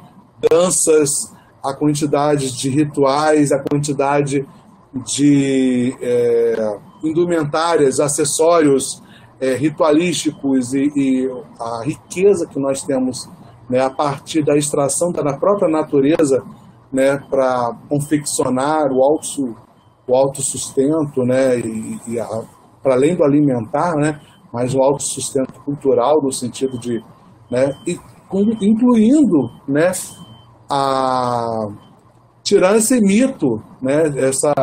danças, a quantidade de rituais, a quantidade de é, indumentárias, acessórios é, ritualísticos e, e, a riqueza que nós temos né, a partir da extração da própria natureza né, para confeccionar o auto o autossustento, né, e, e para além do alimentar, né, mas o autossustento cultural no sentido de, né, e, incluindo, né, a tirar esse mito, né, essa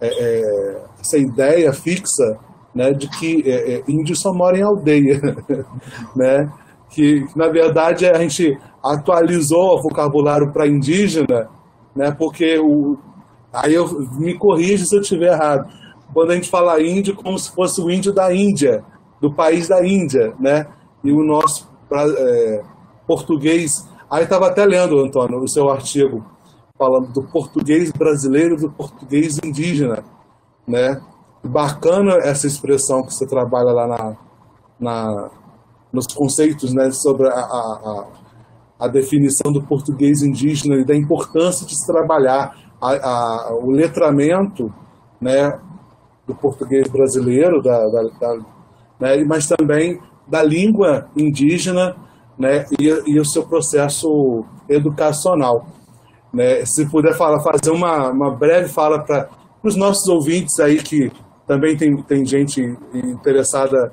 é, é, essa ideia fixa, né, de que é, é índio só mora em aldeia, (laughs) né, que na verdade a gente atualizou o vocabulário para indígena, né, porque o Aí eu me corrija se eu estiver errado. Quando a gente fala índio, como se fosse o índio da Índia, do país da Índia, né? E o nosso é, português. Aí estava até lendo, Antônio, o seu artigo, falando do português brasileiro do português indígena, né? Bacana essa expressão que você trabalha lá na, na nos conceitos, né, sobre a, a, a definição do português indígena e da importância de se trabalhar a, o letramento né, do português brasileiro, da, da, da né, mas também da língua indígena né, e, e o seu processo educacional. Né? Se puder falar, fazer uma, uma breve fala para os nossos ouvintes aí, que também tem, tem gente interessada,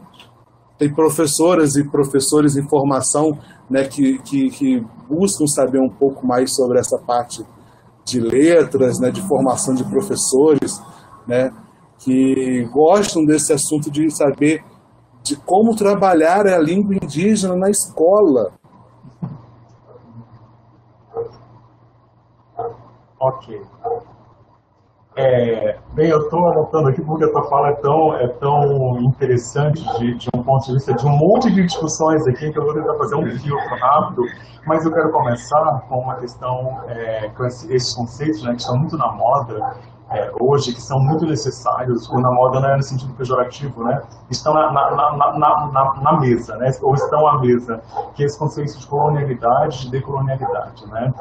tem professoras e professores em formação né, que, que, que buscam saber um pouco mais sobre essa parte de letras, né, de formação de professores, né, que gostam desse assunto de saber de como trabalhar a língua indígena na escola. Ok. É, bem, eu estou anotando aqui porque a tua fala é tão, é tão interessante de, de, um ponto de vista de um monte de discussões aqui que eu vou tentar fazer um filtro rápido, mas eu quero começar com uma questão, é, com esses conceitos né, que estão muito na moda é, hoje, que são muito necessários, ou na moda não é no sentido pejorativo, né, estão na, na, na, na, mesa, né, ou estão à mesa, que é esse conceito de colonialidade e de decolonialidade, né,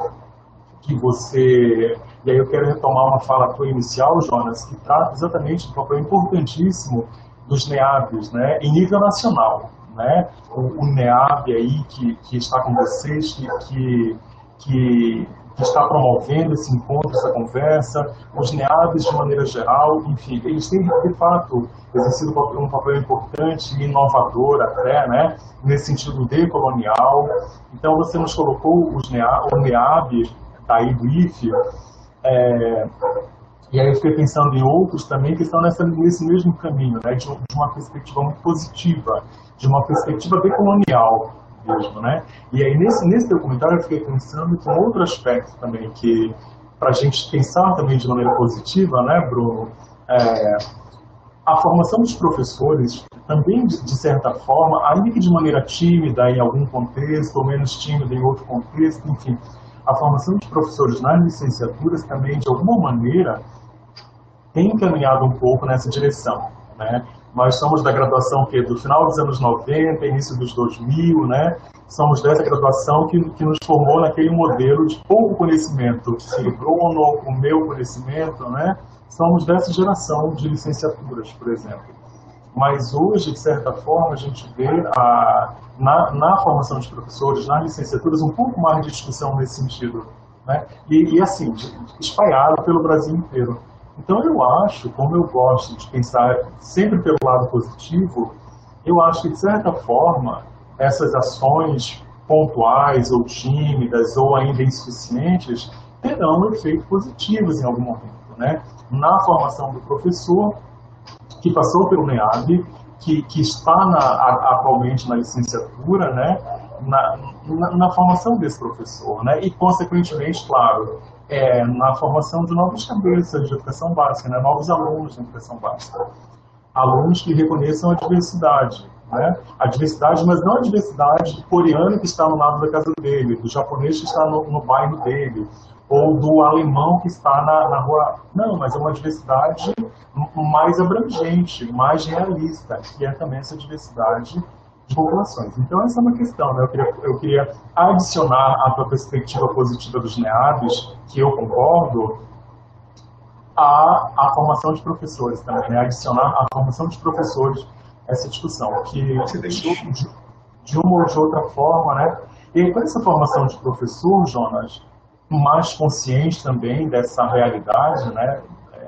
que você. E aí eu quero retomar uma fala tua inicial, Jonas, que trata exatamente do papel importantíssimo dos NEABs, né, em nível nacional. Né? O, o NEAB aí que, que está com vocês, que, que, que, está promovendo esse encontro, essa conversa, os NEABs de maneira geral, enfim, eles têm de fato exercido um papel importante e inovador até, né, nesse sentido decolonial. Então você nos colocou os NEAB, o NEAB aí do IFE, é, e aí eu fiquei pensando em outros também que estão nessa, nesse mesmo caminho, né, de, de uma perspectiva muito positiva, de uma perspectiva decolonial mesmo, né? E aí nesse, nesse documentário eu fiquei pensando um outro aspecto também que para a gente pensar também de maneira positiva, né, Bruno? É, a formação dos professores também, de, de, certa forma, ainda que de maneira tímida em algum contexto, ou menos tímida em outro contexto, enfim, a formação de professores nas licenciaturas também, de alguma maneira, tem encaminhado um pouco nessa direção. Né? Nós somos da graduação que do final dos anos 90, início dos 2000, né? Somos dessa graduação que, que nos formou naquele modelo de pouco conhecimento, que Bruno, o meu conhecimento, né? Somos dessa geração de licenciaturas, por exemplo. Mas hoje, de certa forma, a gente vê a, na, na formação de professores, nas licenciaturas, um pouco mais de discussão nesse sentido. Né? E, e assim, espalhado pelo Brasil inteiro. Então eu acho, como eu gosto de pensar sempre pelo lado positivo, eu acho que, de certa forma, essas ações pontuais ou tímidas ou ainda insuficientes terão efeitos positivos em algum momento, né? Na formação do professor que passou pelo NEAB, que, que está na, atualmente na licenciatura, né, na, na, na, formação desse professor, né, e consequentemente, claro, é, na formação de novas cabeças de educação básica, né, novos alunos de educação básica. alunos que reconheçam a diversidade. Né? A diversidade, mas não a diversidade do coreano que está no lado da casa dele, do japonês que está no, no bairro dele, ou do alemão que está na, na, rua. Não, mas é uma diversidade mais abrangente, mais realista, que é também essa diversidade de populações. Então, essa é uma questão. Né? Eu, queria, eu queria adicionar à perspectiva positiva dos NEABs, que eu concordo, a, a formação de professores também, né? adicionar a formação de professores essa discussão, que de, de uma ou de outra forma, né? E com essa formação de professor, Jonas, mais consciente também dessa realidade, né?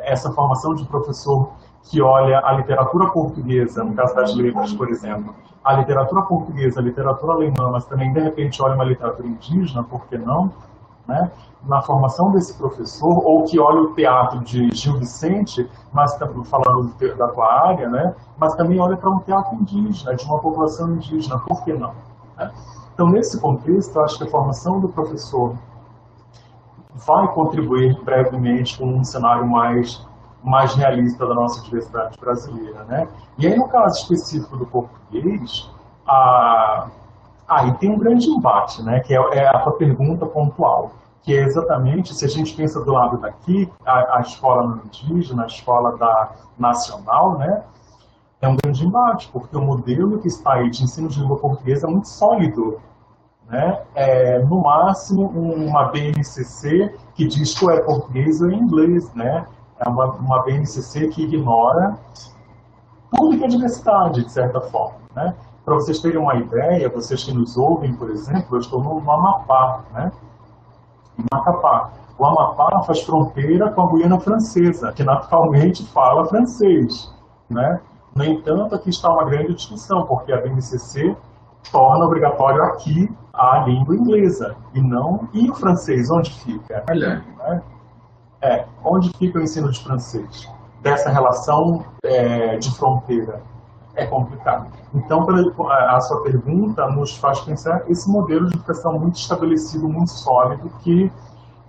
Essa formação de professor que olha a literatura portuguesa, no caso das letras, por exemplo, a literatura portuguesa, a literatura alemã, mas também, de repente, olha uma literatura indígena, por que não? Né? Na formação desse professor, ou que olha o teatro de Gil Vicente, mas falando da tua área, né? mas também olha para um teatro indígena, de uma população indígena, por que não? Né? Então, nesse contexto, acho que a formação do professor vai contribuir brevemente com um cenário mais mais realista da nossa diversidade brasileira, né? E aí no caso específico do português, a... aí tem um grande embate, né? Que é, é a pergunta pontual, que é exatamente se a gente pensa do lado daqui, a, a escola não indígena, a escola da nacional, né? É um grande embate, porque o modelo que está aí de ensino de língua portuguesa é muito sólido, né? É, no máximo uma BNCC que diz que é português ou inglês, né? é uma, uma BNCC que ignora é diversidade, de certa forma. Né? Para vocês terem uma ideia, vocês que nos ouvem, por exemplo, eu estou no, Amapá, né? em Macapá. O Amapá faz fronteira com a Guiana Francesa, que naturalmente fala francês. Né? No entanto, aqui está uma grande discussão, porque a BNCC torna obrigatório aqui a língua inglesa, e não e o francês, onde fica? Olha. Né? É, onde fica o ensino de francês? Dessa relação é, de fronteira. É complicado. Então, a sua pergunta nos faz pensar esse modelo de educação muito estabelecido, muito sólido, que,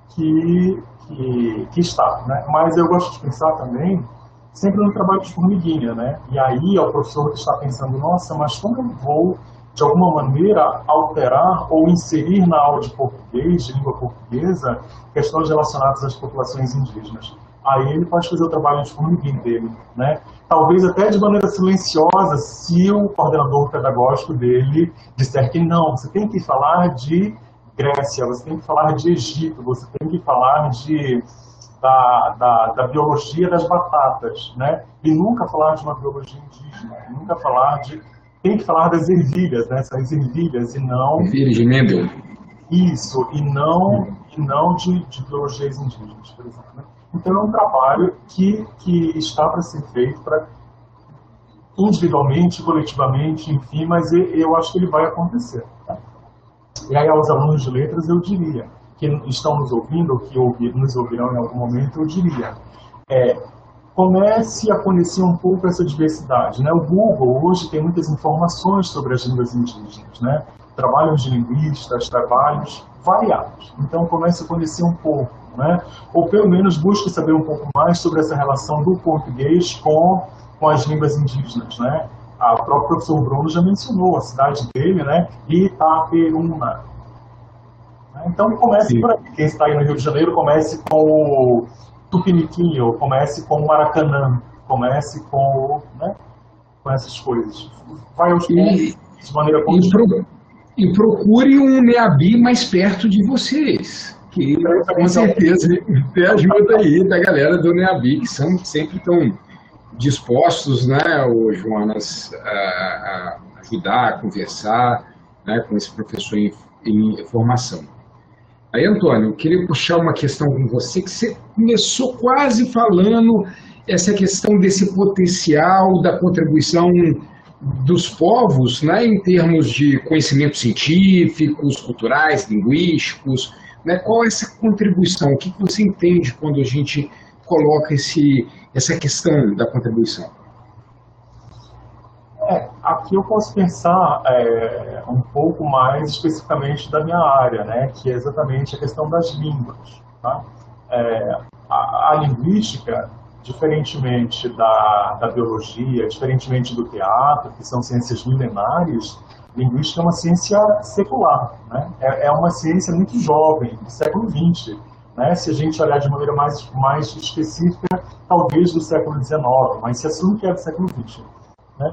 que, que, que está. Né? Mas eu gosto de pensar também sempre no trabalho de formiguinha, né? E aí é o professor que está pensando, nossa, mas como eu vou de alguma maneira, alterar ou inserir na aula de português, de língua portuguesa, questões relacionadas às populações indígenas. Aí ele pode fazer o trabalho de formiguinha dele, né? Talvez até de maneira silenciosa, se o coordenador pedagógico dele disser que não, você tem que falar de Grécia, você tem que falar de Egito, você tem que falar de da, da, da, biologia das batatas, né? E nunca falar de uma biologia indígena, nunca falar de tem que falar das ervilhas, né? São as ervilhas e não... Ervilhas de Mendel. Isso, e não, e não de, de biologias indígenas, por exemplo. Né? Então é um trabalho que, que está para ser feito para individualmente, coletivamente, enfim, mas eu acho que ele vai acontecer. Tá? E aí aos alunos de letras eu diria, que estão nos ouvindo, ou que ouvir, nos ouvirão em algum momento, eu diria, é, comece a conhecer um pouco essa diversidade. Né? O Google hoje tem muitas informações sobre as línguas indígenas, né? trabalhos de linguistas, trabalhos variados. Então comece a conhecer um pouco, né? ou pelo menos busque saber um pouco mais sobre essa relação do português com, com as línguas indígenas. Né? A própria professor Bruno já mencionou a cidade dele, né? Itaperuna. Então comece Sim. por aí. Quem está aí no Rio de Janeiro, comece com o Tupiniquim, comece com o Maracanã, comece com, né, com essas coisas. Vai aos poucos, de maneira e, pro, e procure um NEABI mais perto de vocês, que com certeza tem ajuda aí da galera do NEABI, que são, sempre estão dispostos, né, o Jonas, a, a ajudar, a conversar né, com esse professor em, em formação. Aí, Antônio, eu queria puxar uma questão com você, que você começou quase falando essa questão desse potencial da contribuição dos povos, né, em termos de conhecimentos científicos, culturais, linguísticos, né, qual é essa contribuição? O que você entende quando a gente coloca esse, essa questão da contribuição? É, aqui eu posso pensar é, um pouco mais especificamente da minha área, né, que é exatamente a questão das línguas. Tá? É, a, a, linguística, diferentemente da, da biologia, diferentemente do teatro, que são ciências milenares, linguística é uma ciência secular, né? é, é uma ciência muito jovem, do século XX. Né? Se a gente olhar de maneira mais, mais específica, talvez do século XIX, mas se assume que é do século XX. Né?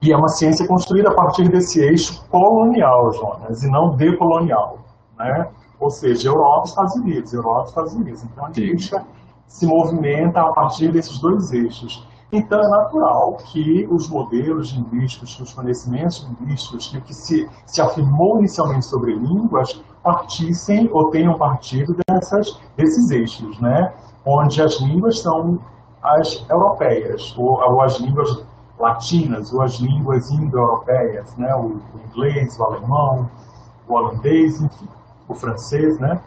E é uma ciência construída a partir desse eixo colonial, Jonas, e não decolonial. Né? Ou seja, Europa e Estados Unidos, Europa e Estados Unidos. Então a linguística se movimenta a partir desses dois eixos. Então é natural que os modelos linguísticos, que os conhecimentos linguísticos, que o que se, se afirmou inicialmente sobre línguas, partissem ou tenham partido dessas, desses eixos, né? onde as línguas são as europeias, ou, ou as línguas latinas, ou as línguas indo-europeias, né? o, inglês, o alemão, o holandês, enfim, o francês, né?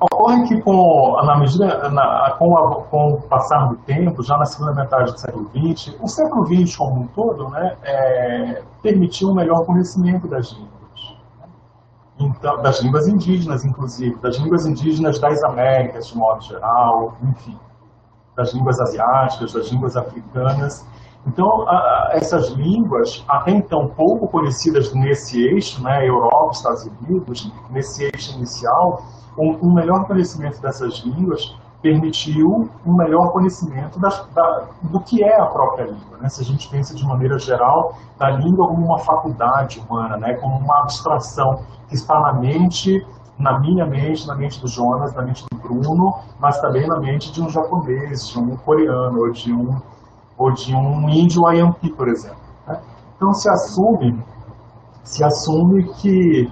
Ocorre que com, na medida, na, com, a, com, o passar do tempo, já na segunda metade do século XX, o século XX como um todo né, é, permitiu um melhor conhecimento das línguas. Então, das línguas indígenas, inclusive, das línguas indígenas das Américas, de modo geral, enfim, das línguas asiáticas, das línguas africanas. Então, a, essas línguas, até então pouco conhecidas nesse eixo, né, Europa, Estados Unidos, nesse eixo inicial, um, um melhor conhecimento dessas línguas permitiu um melhor conhecimento das, da, do que é a própria língua. Né? Se a gente pensa de maneira geral da língua como uma faculdade humana, né? como uma abstração que está na mente, na minha mente, na mente do Jonas, na mente do Bruno, mas também na mente de um japonês, de um coreano, ou de um, ou de um índio Ayampi, por exemplo. Né? Então se assume, se assume que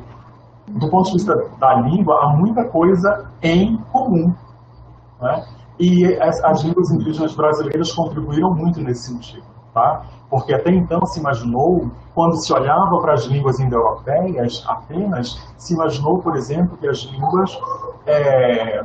do ponto de vista da língua, há muita coisa em comum. Né? E as, as, línguas indígenas brasileiras contribuíram muito nesse sentido. Tá? Porque até então se imaginou, quando se olhava para as línguas indo-europeias apenas, se imaginou, por exemplo, que as línguas é,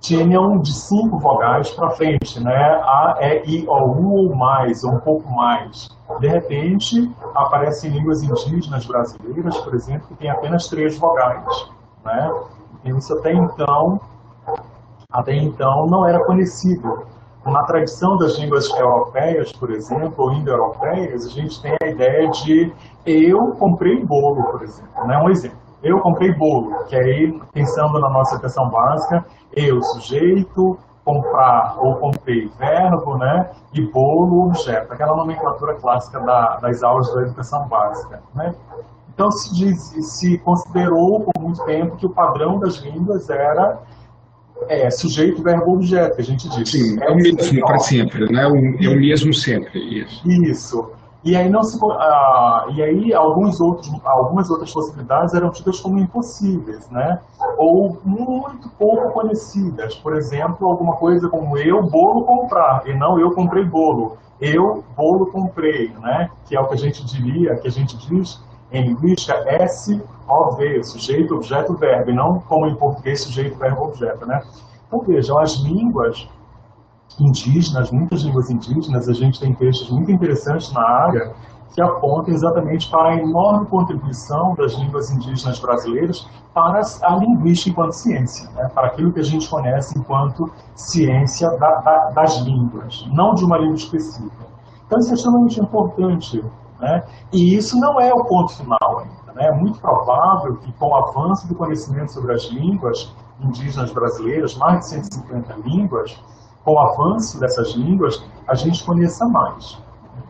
tinham de cinco vogais para frente, né? A, E, I, O, U ou mais, ou um pouco mais. De repente, aparecem línguas indígenas brasileiras, por exemplo, que têm apenas três vogais, né? Isso até então, até então não era conhecido. Na tradição das línguas europeias, por exemplo, ou indo-europeias, a gente tem a ideia de eu comprei bolo, por exemplo, né? Um exemplo eu comprei bolo, que aí, pensando na nossa questão básica, eu, sujeito, comprar ou comprei verbo, né, e bolo, objeto, aquela nomenclatura clássica da, das aulas da educação básica, né. Então se, diz, se considerou por muito tempo que o padrão das línguas era é, sujeito, verbo, objeto, que a gente diz. Sim, é, o mesmo para sempre, né? É o mesmo sempre, isso. Isso. E aí, não se, ah, e aí alguns outros, algumas outras possibilidades eram tidas como impossíveis, né? ou muito pouco conhecidas. Por exemplo, alguma coisa como eu bolo comprar, e não eu comprei bolo. Eu bolo comprei, né? que é o que a gente diria, que a gente diz em linguística SOV, sujeito, objeto, verbo, e não como em português sujeito, verbo, objeto. Né? Então vejam, as línguas indígenas, muitas línguas indígenas, a gente tem textos muito interessantes na área que apontam exatamente para a enorme contribuição das línguas indígenas brasileiras para a linguística enquanto ciência, né? para aquilo que a gente conhece enquanto ciência da, da, das línguas, não de uma língua específica. Então isso é extremamente importante. Né? E isso não é o ponto final ainda. Né? É muito provável que com o avanço do conhecimento sobre as línguas indígenas brasileiras, mais de 150 línguas, com o avanço dessas línguas, a gente conheça mais.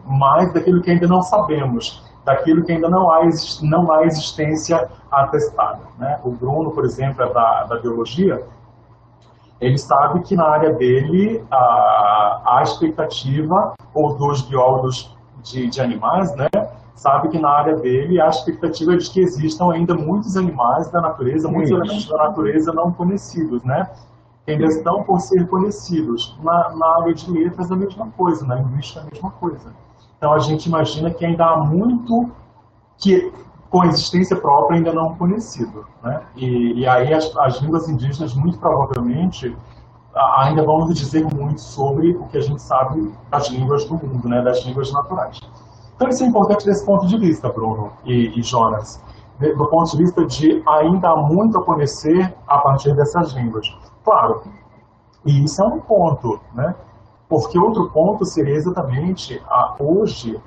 Mais daquilo que ainda não sabemos, daquilo que ainda não há, não há existência atestada. Né? O Bruno, por exemplo, é da, da biologia, ele sabe que na área dele a, a expectativa, ou dos biólogos de, de animais, né, sabe que na área dele a expectativa é de que existam ainda muitos animais da natureza, muitos elementos da natureza não conhecidos, né? ainda estão por ser conhecidos. Na, na área de letras, a mesma coisa, na linguística, a mesma coisa. Então, a gente imagina que ainda há muito que, com existência própria, ainda não conhecido. Né? E, e aí, as, as línguas indígenas, muito provavelmente, ainda vão nos dizer muito sobre o que a gente sabe das línguas do mundo, né? das línguas naturais. Então, isso é importante desse ponto de vista, Bruno e, e Jonas do ponto de vista de ainda há muito a conhecer a partir dessas línguas. Claro, E isso é um ponto, né? Porque outro ponto seria exatamente, a, hoje,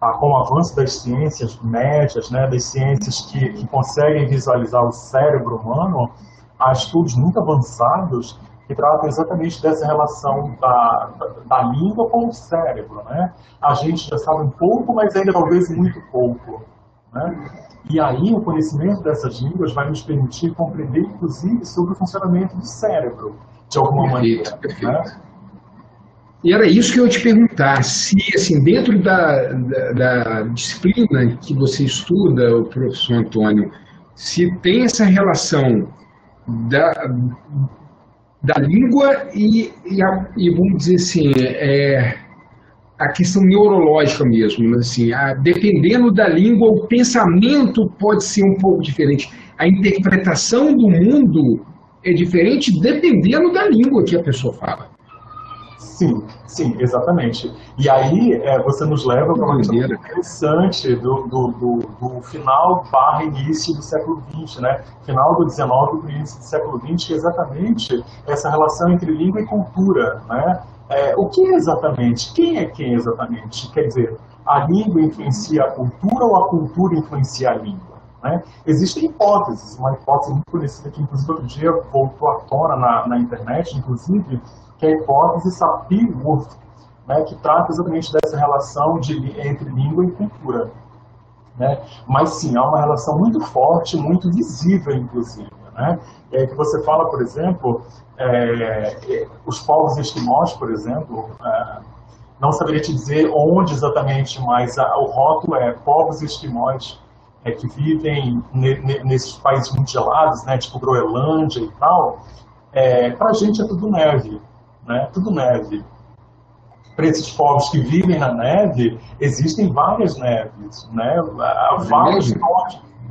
a, com o avanço das ciências médias, né, das ciências que, que conseguem visualizar o cérebro humano, há estudos muito avançados que tratam exatamente dessa relação da, da, da, língua com o cérebro. Né? A gente já sabe um pouco, mas ainda talvez muito pouco. Né? E aí o conhecimento dessas línguas vai nos permitir compreender, inclusive, sobre o funcionamento do cérebro, de alguma perfeito, maneira. Perfeito. Né? E era isso que eu ia te perguntar, se assim, dentro da, da, da disciplina que você estuda, o professor Antônio, se tem essa relação da, da língua e, e, a, e, vamos dizer assim, é, a questão neurológica mesmo, assim, a, dependendo da língua, o pensamento pode ser um pouco diferente. A interpretação do mundo é diferente dependendo da língua que a pessoa fala. Sim, sim, exatamente. E aí é, você nos leva para uma questão interessante do, do, do, do, final barra início do século XX, né? Final do XIX e início do século XX, que é exatamente essa relação entre língua e cultura, né? É, o que é exatamente? Quem é quem exatamente? Quer dizer, a língua influencia a cultura ou a cultura influencia a língua? Né? Existem hipóteses, uma hipótese muito conhecida que, inclusive, outro dia voltou à tona na, na internet, inclusive, que é a hipótese Sapir-Whorf, né, que trata exatamente dessa relação de, entre língua e cultura. Né? Mas sim, há uma relação muito forte, muito visível, inclusive. Né? É que você fala, por exemplo, é, os povos esquimós, por exemplo, é, não saberia te dizer onde exatamente, mas a, o rótulo é povos esquimós é, que vivem ne, ne, nesses países muito gelados, né, tipo Groenlândia e tal. É, Para a gente é tudo neve né? tudo neve. Para esses povos que vivem na neve, existem várias neves, né? vários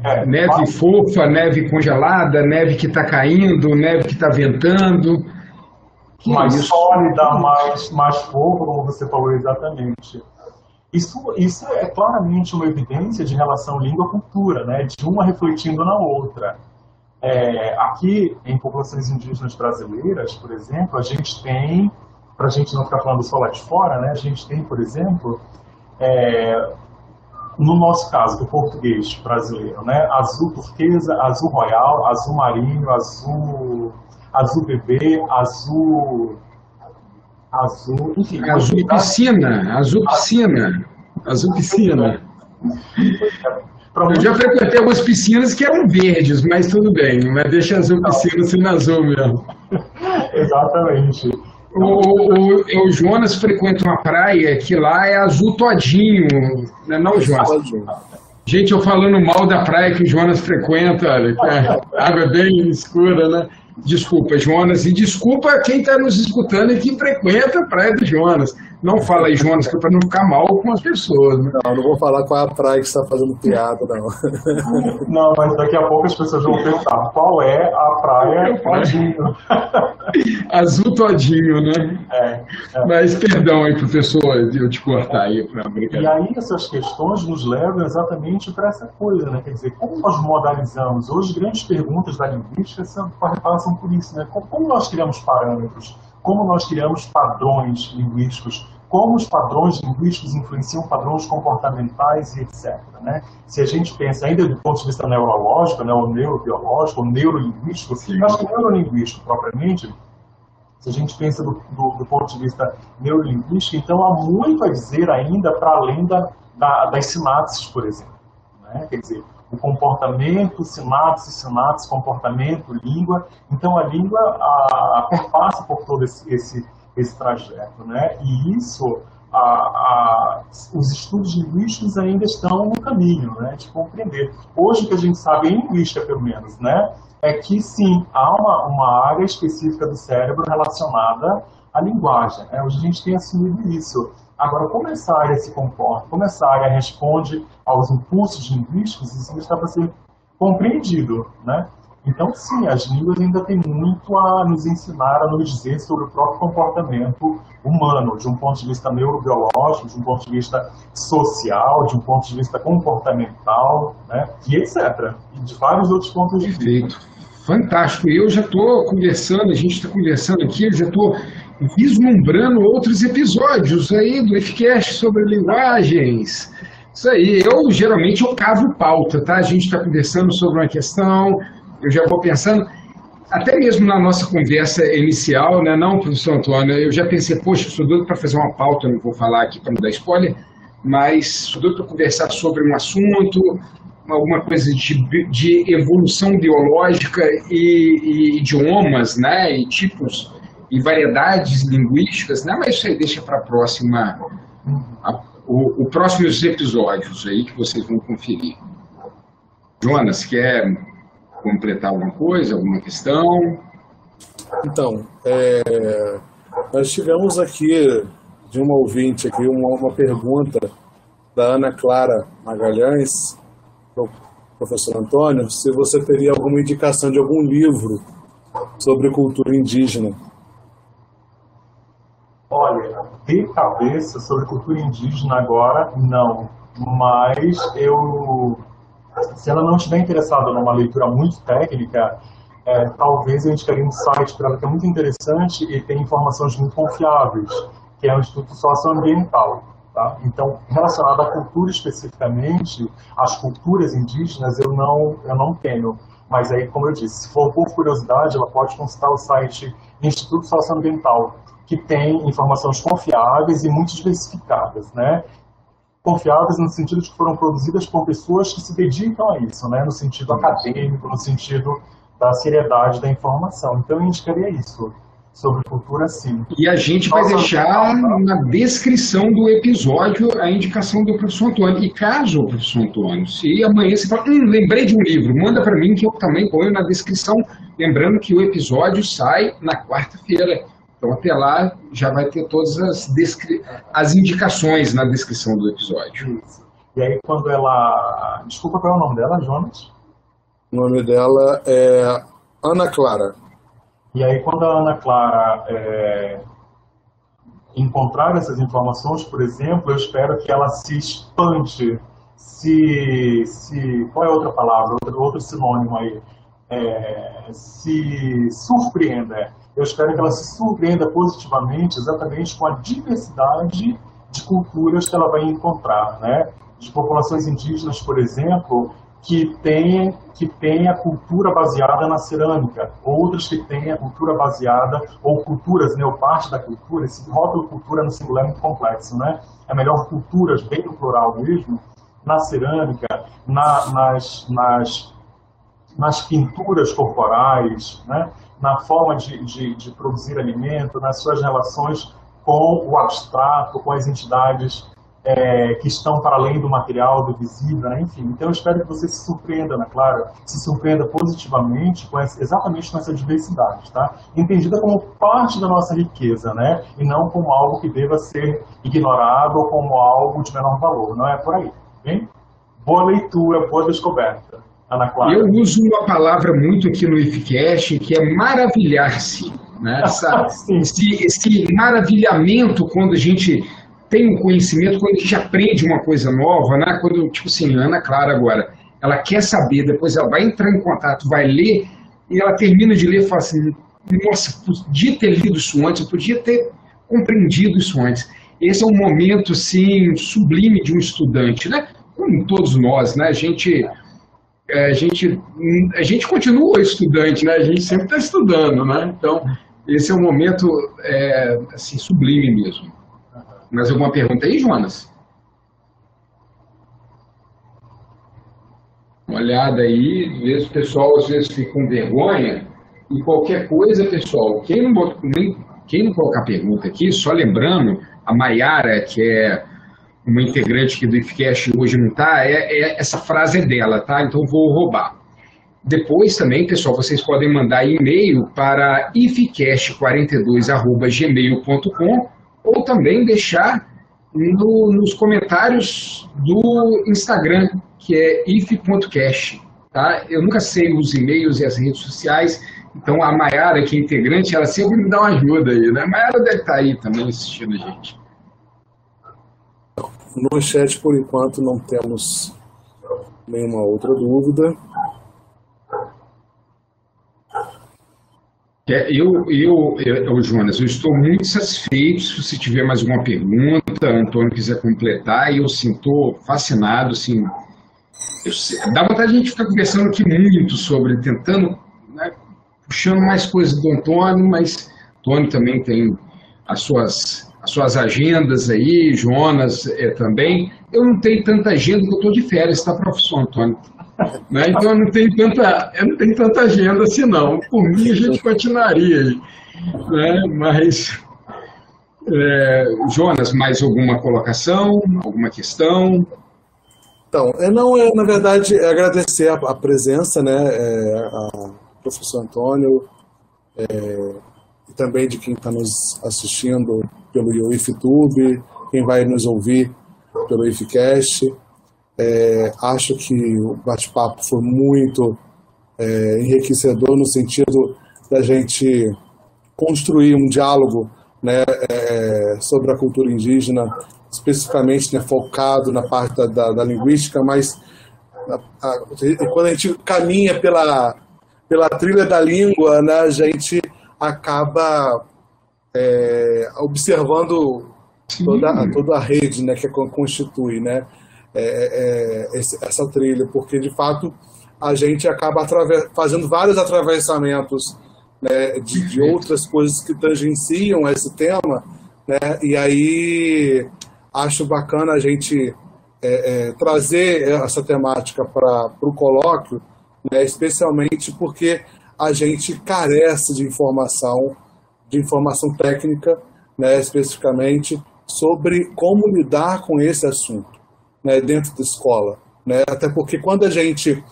é, neve vários... fofa, neve congelada, neve que está caindo, neve que está ventando. Que mais isso? sólida, mais, mais fofa, como você falou exatamente. Isso, isso é claramente uma evidência de relação língua-cultura, né? de uma refletindo na outra. É, aqui, em populações indígenas brasileiras, por exemplo, a gente tem, para a gente não ficar falando só lá de fora, né, a gente tem, por exemplo, é, no nosso caso, do português brasileiro, né, azul turquesa, azul royal, azul marinho, azul, azul bebê, azul, azul, enfim. Azul piscina, azul piscina, azul piscina. Eu já frequentei algumas piscinas que eram verdes, mas tudo bem, mas deixa azul piscina sendo azul mesmo. (laughs) Exatamente. O, o, o, Jonas frequenta uma praia que lá é azul todinho, né? não, Jonas? Gente, eu falando mal da praia que o Jonas frequenta, olha, a (laughs) água é bem escura, né? Desculpa, Jonas, e desculpa quem está nos escutando e que frequenta a praia do Jonas. Não fala aí, Jonas, que é para não ficar mal com as pessoas. Né? Não, não vou falar qual é a praia que está fazendo piada, não. Não, mas daqui a pouco as pessoas vão pensar qual é a praia todinho. Azul todinho, né? É, é. Mas perdão aí, professor, de eu te cortar aí para brincadeira. E aí essas questões nos levam exatamente para essa coisa, né? Quer dizer, como nós modalizamos? Hoje, grandes perguntas da linguística passam por isso, né? Como nós criamos parâmetros? Como nós criamos padrões linguísticos, como os padrões linguísticos influenciam padrões comportamentais e etc. Né? Se a gente pensa ainda do ponto de vista neurológico, né, ou neurobiológico, ou neurolinguístico, acho que neurolinguístico propriamente, se a gente pensa do, do, do, ponto de vista neurolinguístico, então há muito a dizer ainda para além da, da, das sinapses, por exemplo. Né? Quer dizer, o comportamento, sinapse, sinapse, comportamento, língua. Então a língua a, a perpassa por todo esse, esse, esse trajeto, né? E isso, a, a, os estudos linguísticos ainda estão no caminho, né? De compreender. Hoje o que a gente sabe em linguística, pelo menos, né? É que sim, há uma, uma área específica do cérebro relacionada à linguagem. Né? Hoje a gente tem assumido isso. Agora, como essa área se comporta, como essa área responde aos impulsos linguísticos, isso está para ser compreendido, né? Então, sim, as línguas ainda têm muito a nos ensinar, a nos dizer sobre o próprio comportamento humano, de um ponto de vista neurobiológico, de um ponto de vista social, de um ponto de vista comportamental, né? e etc. E de vários outros pontos de vista. Fantástico. Eu já estou conversando, a gente está conversando aqui, eu já estou vislumbrando outros episódios aí do FCast sobre linguagens. Isso aí, eu geralmente eu cavo pauta, tá? A gente está conversando sobre uma questão, eu já vou pensando, até mesmo na nossa conversa inicial, né, não, professor Antônio, eu já pensei, poxa, sou doido para fazer uma pauta, não vou falar aqui para não dar spoiler, mas sou doido para conversar sobre um assunto, alguma coisa de, de evolução biológica e, e, idiomas, né, e tipos e variedades linguísticas, né, mas isso aí deixa para a próxima, o, o próximos episódios aí que vocês vão conferir. Jonas, quer completar alguma coisa, alguma questão? Então, é, nós tivemos aqui de uma ouvinte aqui uma, uma pergunta da Ana Clara Magalhães, professor Antônio, se você teria alguma indicação de algum livro sobre cultura indígena. Olha, de cabeça sobre cultura indígena agora, não. Mas eu, se ela não estiver interessada numa leitura muito técnica, é, talvez eu indicaria um site para ela que é muito interessante e tem informações muito confiáveis, que é o Instituto Socioambiental. Tá? Então, relacionado à cultura especificamente, as culturas indígenas eu não, eu não tenho. Mas aí, como eu disse, se for por curiosidade, ela pode consultar o site Instituto Socioambiental, que tem informações confiáveis e muito diversificadas, né? Confiáveis no sentido de que foram produzidas por pessoas que se dedicam a isso, né? No sentido acadêmico, no sentido da seriedade da informação. Então, eu indicaria isso sobre cultura, sim. E a gente vai deixar na descrição do episódio a indicação do professor Antônio. E caso, professor Antônio, se amanhã você fala, hum, lembrei de um livro, manda para mim que eu também ponho na descrição. Lembrando que o episódio sai na quarta-feira. Então, até lá, já vai ter todas as, descri... as indicações na descrição do episódio. Isso. E aí, quando ela. Desculpa, qual é o nome dela, Jonas? O nome dela é Ana Clara. E aí, quando a Ana Clara é, encontrar essas informações, por exemplo, eu espero que ela se expande, se, se qual é a outra palavra, outro, outro sinônimo aí, é, se surpreenda. Eu espero que ela se surpreenda positivamente, exatamente com a diversidade de culturas que ela vai encontrar, né? De populações indígenas, por exemplo, que têm que tem a cultura baseada na cerâmica, outras que têm a cultura baseada, ou culturas, né, ou parte da cultura, esse rótulo cultura no singular é muito complexo, né? É melhor culturas, bem no plural mesmo, na cerâmica, na, nas, nas, nas pinturas corporais, né? Na forma de, de, de produzir alimento, nas suas relações com o abstrato, com as entidades é, que estão para além do material, do visível, né? enfim. Então eu espero que você se surpreenda, Ana Clara, se surpreenda positivamente com essa, exatamente com essa diversidade, tá? Entendida como parte da nossa riqueza, né? E não como algo que deva ser ignorado ou como algo de menor valor. Não é por aí, bem? Boa leitura, boa descoberta. Ana Clara. Eu uso uma palavra muito aqui no IFCast, que é maravilhar-se. Né? Essa, (laughs) esse, esse maravilhamento quando a gente tem um conhecimento, quando a gente aprende uma coisa nova, né? Quando, tipo assim, Ana Clara agora, ela quer saber, depois ela vai entrar em contato, vai ler, e ela termina de ler e fala assim, nossa, podia ter lido isso antes, eu podia ter compreendido isso antes. Esse é um momento, assim, sublime de um estudante, né? Como todos nós, né? A gente, é, a gente, a gente continua estudante, né? A gente sempre está estudando, né? Então, esse é um momento, é, assim, sublime mesmo. Mais alguma pergunta aí, Jonas? Uma olhada aí, o pessoal às vezes fica com vergonha. E qualquer coisa, pessoal, quem não, nem, quem não colocar pergunta aqui, só lembrando, a Maiara, que é uma integrante aqui do IFCast hoje não está, é, é, essa frase é dela, tá? Então vou roubar. Depois também, pessoal, vocês podem mandar e-mail para ifcast42.gmail.com ou também deixar no, nos comentários do Instagram, que é if.cash. Tá? Eu nunca sei os e-mails e as redes sociais, então a Mayara, que é integrante, ela sempre me dá uma ajuda aí, né? A Mayara deve estar aí também assistindo a gente. No chat, por enquanto, não temos nenhuma outra dúvida. É, eu, eu, eu, Jonas, eu estou muito satisfeito. Se você tiver mais alguma pergunta, Antônio quiser completar, eu estou assim, fascinado, assim, eu, dá vontade de a gente ficar conversando aqui muito sobre, tentando, né, puxando mais coisas do Antônio, mas Antônio também tem as suas, as suas agendas aí, Jonas é, também. Eu não tenho tanta agenda, eu estou de férias, tá, professor Antônio? Né? Então eu não tenho tanta, eu não tenho tanta agenda assim não. Por mim a gente continuaria. Né? Mas é, Jonas, mais alguma colocação, alguma questão? Então, é, não é, na verdade, agradecer a, a presença, né, é, a professor Antônio, é, e também de quem está nos assistindo pelo IFTube, quem vai nos ouvir pelo IFCast. É, acho que o bate-papo foi muito é, enriquecedor no sentido da gente construir um diálogo né, é, sobre a cultura indígena, especificamente né, focado na parte da, da, da linguística, mas a, a, quando a gente caminha pela, pela trilha da língua, né, a gente acaba é, observando toda, toda a rede né, que constitui né, é, é, essa trilha, porque de fato a gente acaba fazendo vários atravessamentos né, de, de, outras coisas que tangenciam esse tema, né, e aí acho bacana a gente é, é, trazer essa temática para o colóquio, né, especialmente porque a gente carece de informação, de informação técnica, né, especificamente, sobre como lidar com esse assunto né, dentro da escola. Né? Até porque quando a gente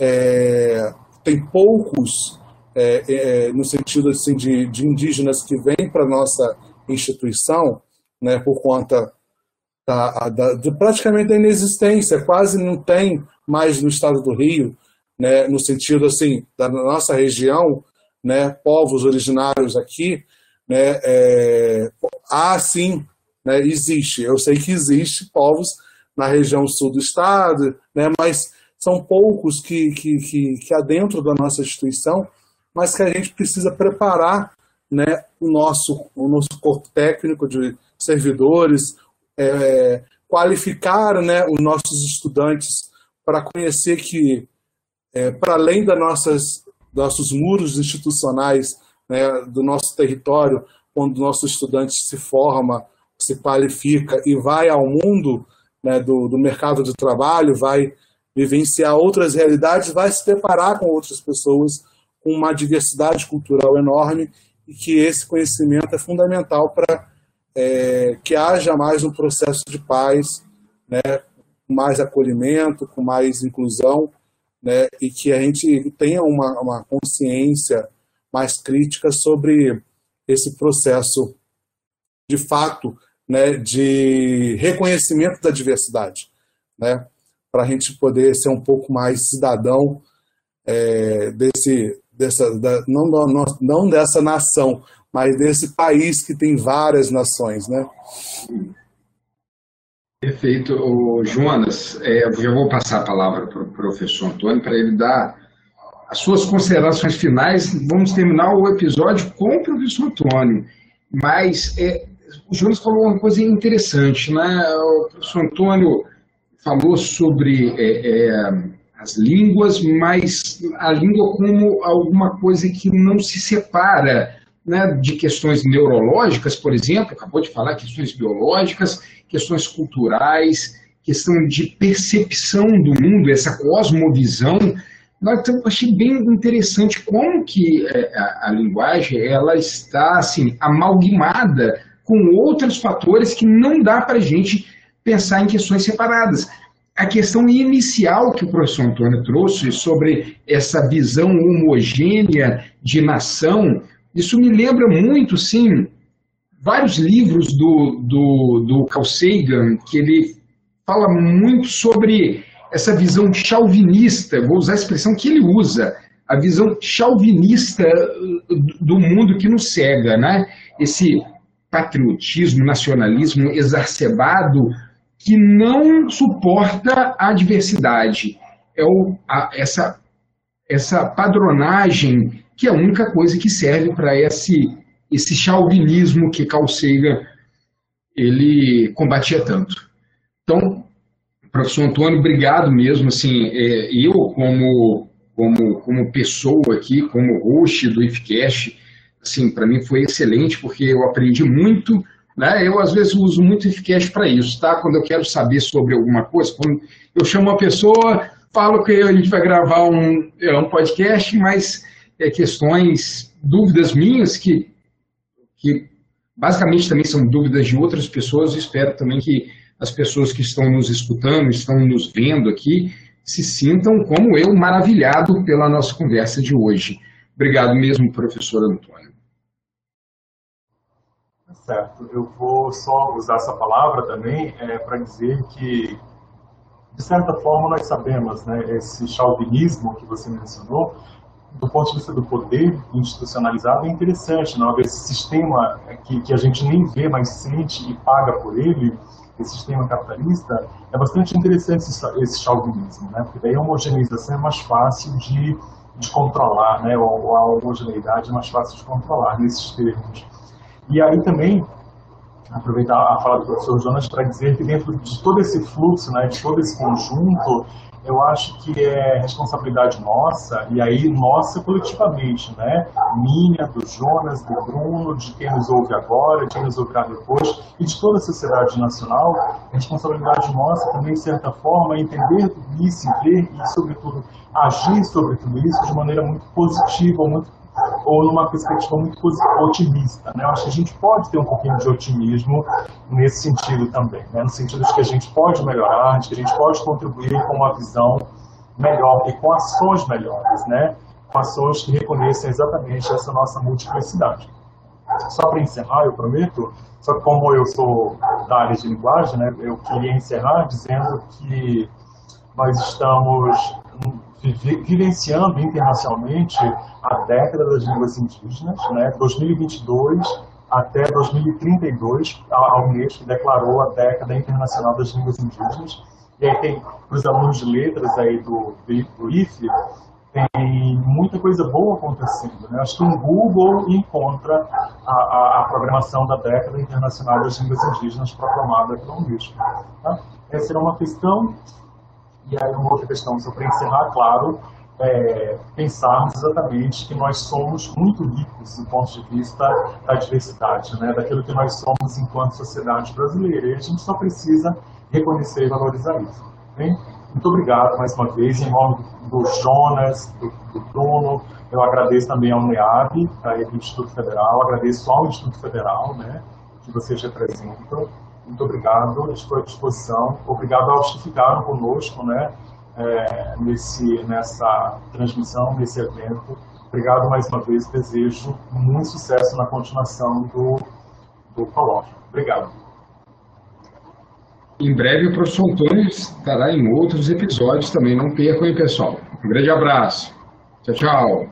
é, tem poucos, é, é, no sentido assim, de, de indígenas que vêm para a nossa instituição, né, por conta da, da, de praticamente da inexistência, quase não tem mais no estado do Rio, né, no sentido assim da nossa região, né, povos originários aqui, né, é, há sim, né, existe. Eu sei que existe povos na região sul do estado, né, mas são poucos que, que, que, que há dentro da nossa instituição, mas que a gente precisa preparar né, o, nosso, o nosso corpo técnico de servidores, é, qualificar né, os nossos estudantes para conhecer que, é, para além das nossas nossos muros institucionais, né, do nosso território, quando o nosso estudante se forma, se qualifica e vai ao mundo né, do, do mercado de trabalho, vai vivenciar outras realidades, vai se preparar com outras pessoas, com uma diversidade cultural enorme, e que esse conhecimento é fundamental para é, que haja mais um processo de paz, né, com mais acolhimento, com mais inclusão, né, e que a gente tenha uma, uma consciência mais crítica sobre esse processo de fato né, de reconhecimento da diversidade, né, para a gente poder ser um pouco mais cidadão é, desse, dessa, da, não, não, não dessa nação, mas desse país que tem várias nações, né? Perfeito. Jonas, é, eu já vou passar a palavra para o professor Antônio para ele dar as suas considerações finais. Vamos terminar o episódio com o professor Antônio. Mas é, o Jonas falou uma coisa interessante, né? O professor Antônio falou sobre é, é, as línguas, mas a língua como alguma coisa que não se separa né, de questões neurológicas, por exemplo, acabou de falar questões biológicas, questões culturais, questão de percepção do mundo, essa cosmovisão. Eu achei bem interessante como que é, a, a linguagem ela está assim amalgamada com outros fatores que não dá para a gente pensar em questões separadas. A questão inicial que o professor Antônio trouxe sobre essa visão homogênea de nação, isso me lembra muito, sim, vários livros do, do, do Carl Sagan, que ele fala muito sobre essa visão chauvinista, vou usar a expressão que ele usa, a visão chauvinista do mundo que nos cega, né? Esse patriotismo, nacionalismo exacerbado que não suporta a diversidade. É o, a, essa, essa padronagem que é a única coisa que serve para esse, esse chauvinismo que Carl Sagan ele combatia tanto. Então, professor Antônio, obrigado mesmo. Assim, é, eu, como, como, como pessoa aqui, como host do IFCast, assim, para mim foi excelente, porque eu aprendi muito. Né? Eu, às vezes, uso muito o IFCast para isso, tá? Quando eu quero saber sobre alguma coisa, quando eu chamo uma pessoa, falo que a gente vai gravar um, é, um podcast, mas é, questões, dúvidas minhas que, que basicamente também são dúvidas de outras pessoas. Espero também que as pessoas que estão nos escutando, estão nos vendo aqui, se sintam como eu, maravilhado pela nossa conversa de hoje. Obrigado mesmo, professor Antônio. Tá certo. Eu vou só usar essa palavra também é, para dizer que, de certa forma, nós sabemos, né, esse chauvinismo que você mencionou, do ponto de vista do poder institucionalizado, é interessante, não? Esse sistema que, que a gente nem vê, mas sente e paga por ele, esse sistema capitalista, é bastante interessante esse, esse chauvinismo, né? Porque daí a homogeneização é mais fácil de, de controlar, né? Ou a homogeneidade é mais fácil de controlar nesses termos. E aí também, aproveitar a fala do professor Jonas para dizer que dentro de todo esse fluxo, né, de todo esse conjunto, eu acho que é responsabilidade nossa, e aí nossa coletivamente, né? Minha, do Jonas, do Bruno, de quem nos ouve agora, de quem nos ouvirá depois, e de toda a sociedade nacional, é responsabilidade nossa também, de certa forma, entender tudo isso, ver e, sobretudo, agir sobre tudo isso de maneira muito positiva, muito ou numa perspectiva muito otimista. Né? Eu acho que a gente pode ter um pouquinho de otimismo nesse sentido também, né? no sentido de que a gente pode melhorar, de que a gente pode contribuir com uma visão melhor e com ações melhores, né? com ações que reconheçam exatamente essa nossa multiplicidade. Só para encerrar, eu prometo, só que como eu sou da área de linguagem, né, eu queria encerrar dizendo que nós estamos vivenciando internacionalmente a década das línguas indígenas, né, 2022 até 2032, a Unesco declarou a década internacional das línguas indígenas. E aí tem, para os alunos de letras aí do, do IFE, tem muita coisa boa acontecendo. Né? Acho que um Google encontra a, a, a, programação da década internacional das línguas indígenas proclamada pela Unesco. Tá? Essa era uma questão. E aí uma outra questão, só para encerrar, claro, é, pensarmos exatamente que nós somos muito ricos do ponto de vista da diversidade, né, daquilo que nós somos enquanto sociedade brasileira. E a gente só precisa reconhecer e valorizar isso. Bem? Muito obrigado mais uma vez, em nome do Jonas, do, do Bruno, eu agradeço também ao NEAB, do Instituto Federal, agradeço ao Instituto Federal, né, que vocês representam. Muito obrigado, estou à disposição. Obrigado aos que ficaram conosco, né, é, nesse, nessa transmissão, nesse evento. Obrigado mais uma vez, desejo muito sucesso na continuação do, do colóquio. Obrigado. Em breve o professor Antônio estará em outros episódios também, não percam, hein, pessoal. Um grande abraço. Tchau, tchau.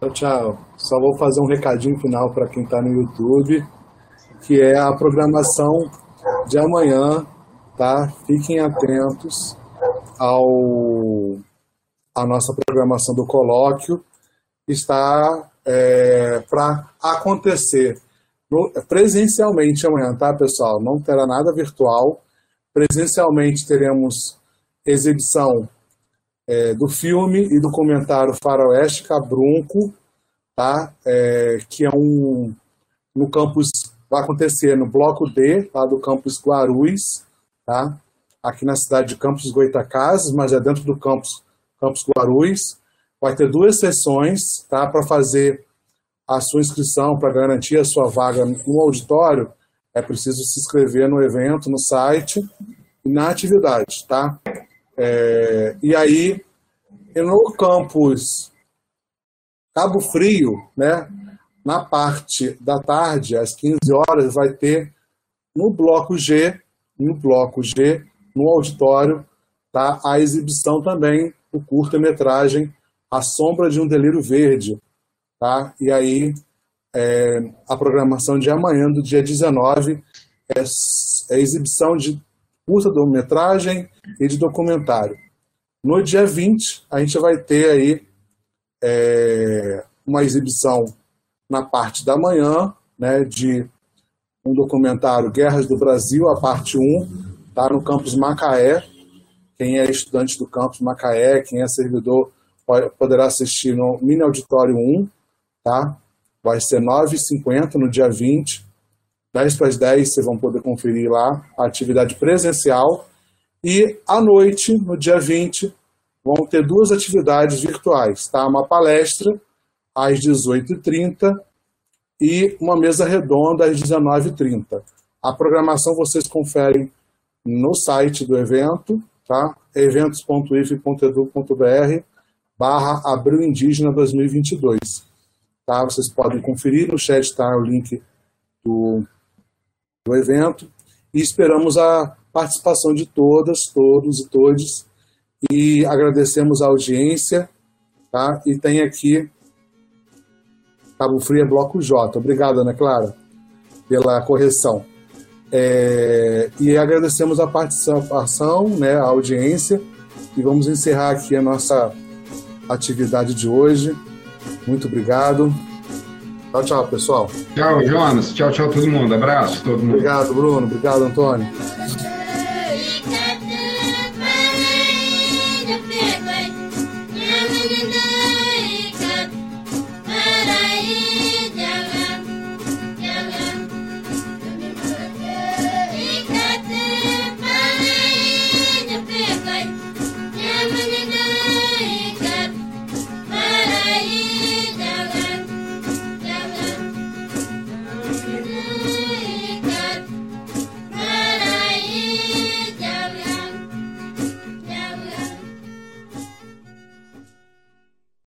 Tchau, tchau. Só vou fazer um recadinho final para quem está no YouTube, que é a programação de amanhã, tá? Fiquem atentos ao a nossa programação do colóquio está é, para acontecer no, presencialmente amanhã, tá, pessoal? Não terá nada virtual. Presencialmente teremos exibição é, do filme e do comentário Faroeste Cabrunco, tá? É, que é um no campus vai acontecer no bloco D, tá? Do campus Guarulhos, tá? aqui na cidade de Campos Goitacazes, mas é dentro do campus, campus Guarulhos. Vai ter duas sessões tá, para fazer a sua inscrição, para garantir a sua vaga no auditório. É preciso se inscrever no evento, no site e na atividade. Tá? É, e aí, no campus Cabo Frio, né, na parte da tarde, às 15 horas, vai ter no bloco G, no bloco G, no auditório, tá? a exibição também do curta-metragem A Sombra de um Delírio Verde. Tá? E aí, é, a programação de amanhã, do dia 19, é, é exibição de curta-metragem e de documentário. No dia 20, a gente vai ter aí é, uma exibição na parte da manhã, né, de um documentário Guerras do Brasil, a parte 1, tá no campus Macaé. Quem é estudante do campus Macaé, quem é servidor, poderá assistir no Mini Auditório 1, tá? Vai ser 9h50 no dia 20, 10 para as 10, vocês vão poder conferir lá a atividade presencial. E à noite, no dia 20, vão ter duas atividades virtuais, tá? Uma palestra às 18h30 e uma mesa redonda às 19h30. A programação vocês conferem no site do evento, tá? eventos.if.edu.br barra Abril Indígena 2022. Tá? Vocês podem conferir, no chat está o link do, do evento e esperamos a participação de todas, todos e todes e agradecemos a audiência tá? e tem aqui Cabo Frio é Bloco J. Obrigado, Ana Clara, pela correção. É, e agradecemos a participação, né, a audiência, e vamos encerrar aqui a nossa atividade de hoje. Muito obrigado. Tchau, tchau, pessoal. Tchau, Jonas. Tchau, tchau, todo mundo. Abraço, todo mundo. Obrigado, Bruno. Obrigado, Antônio.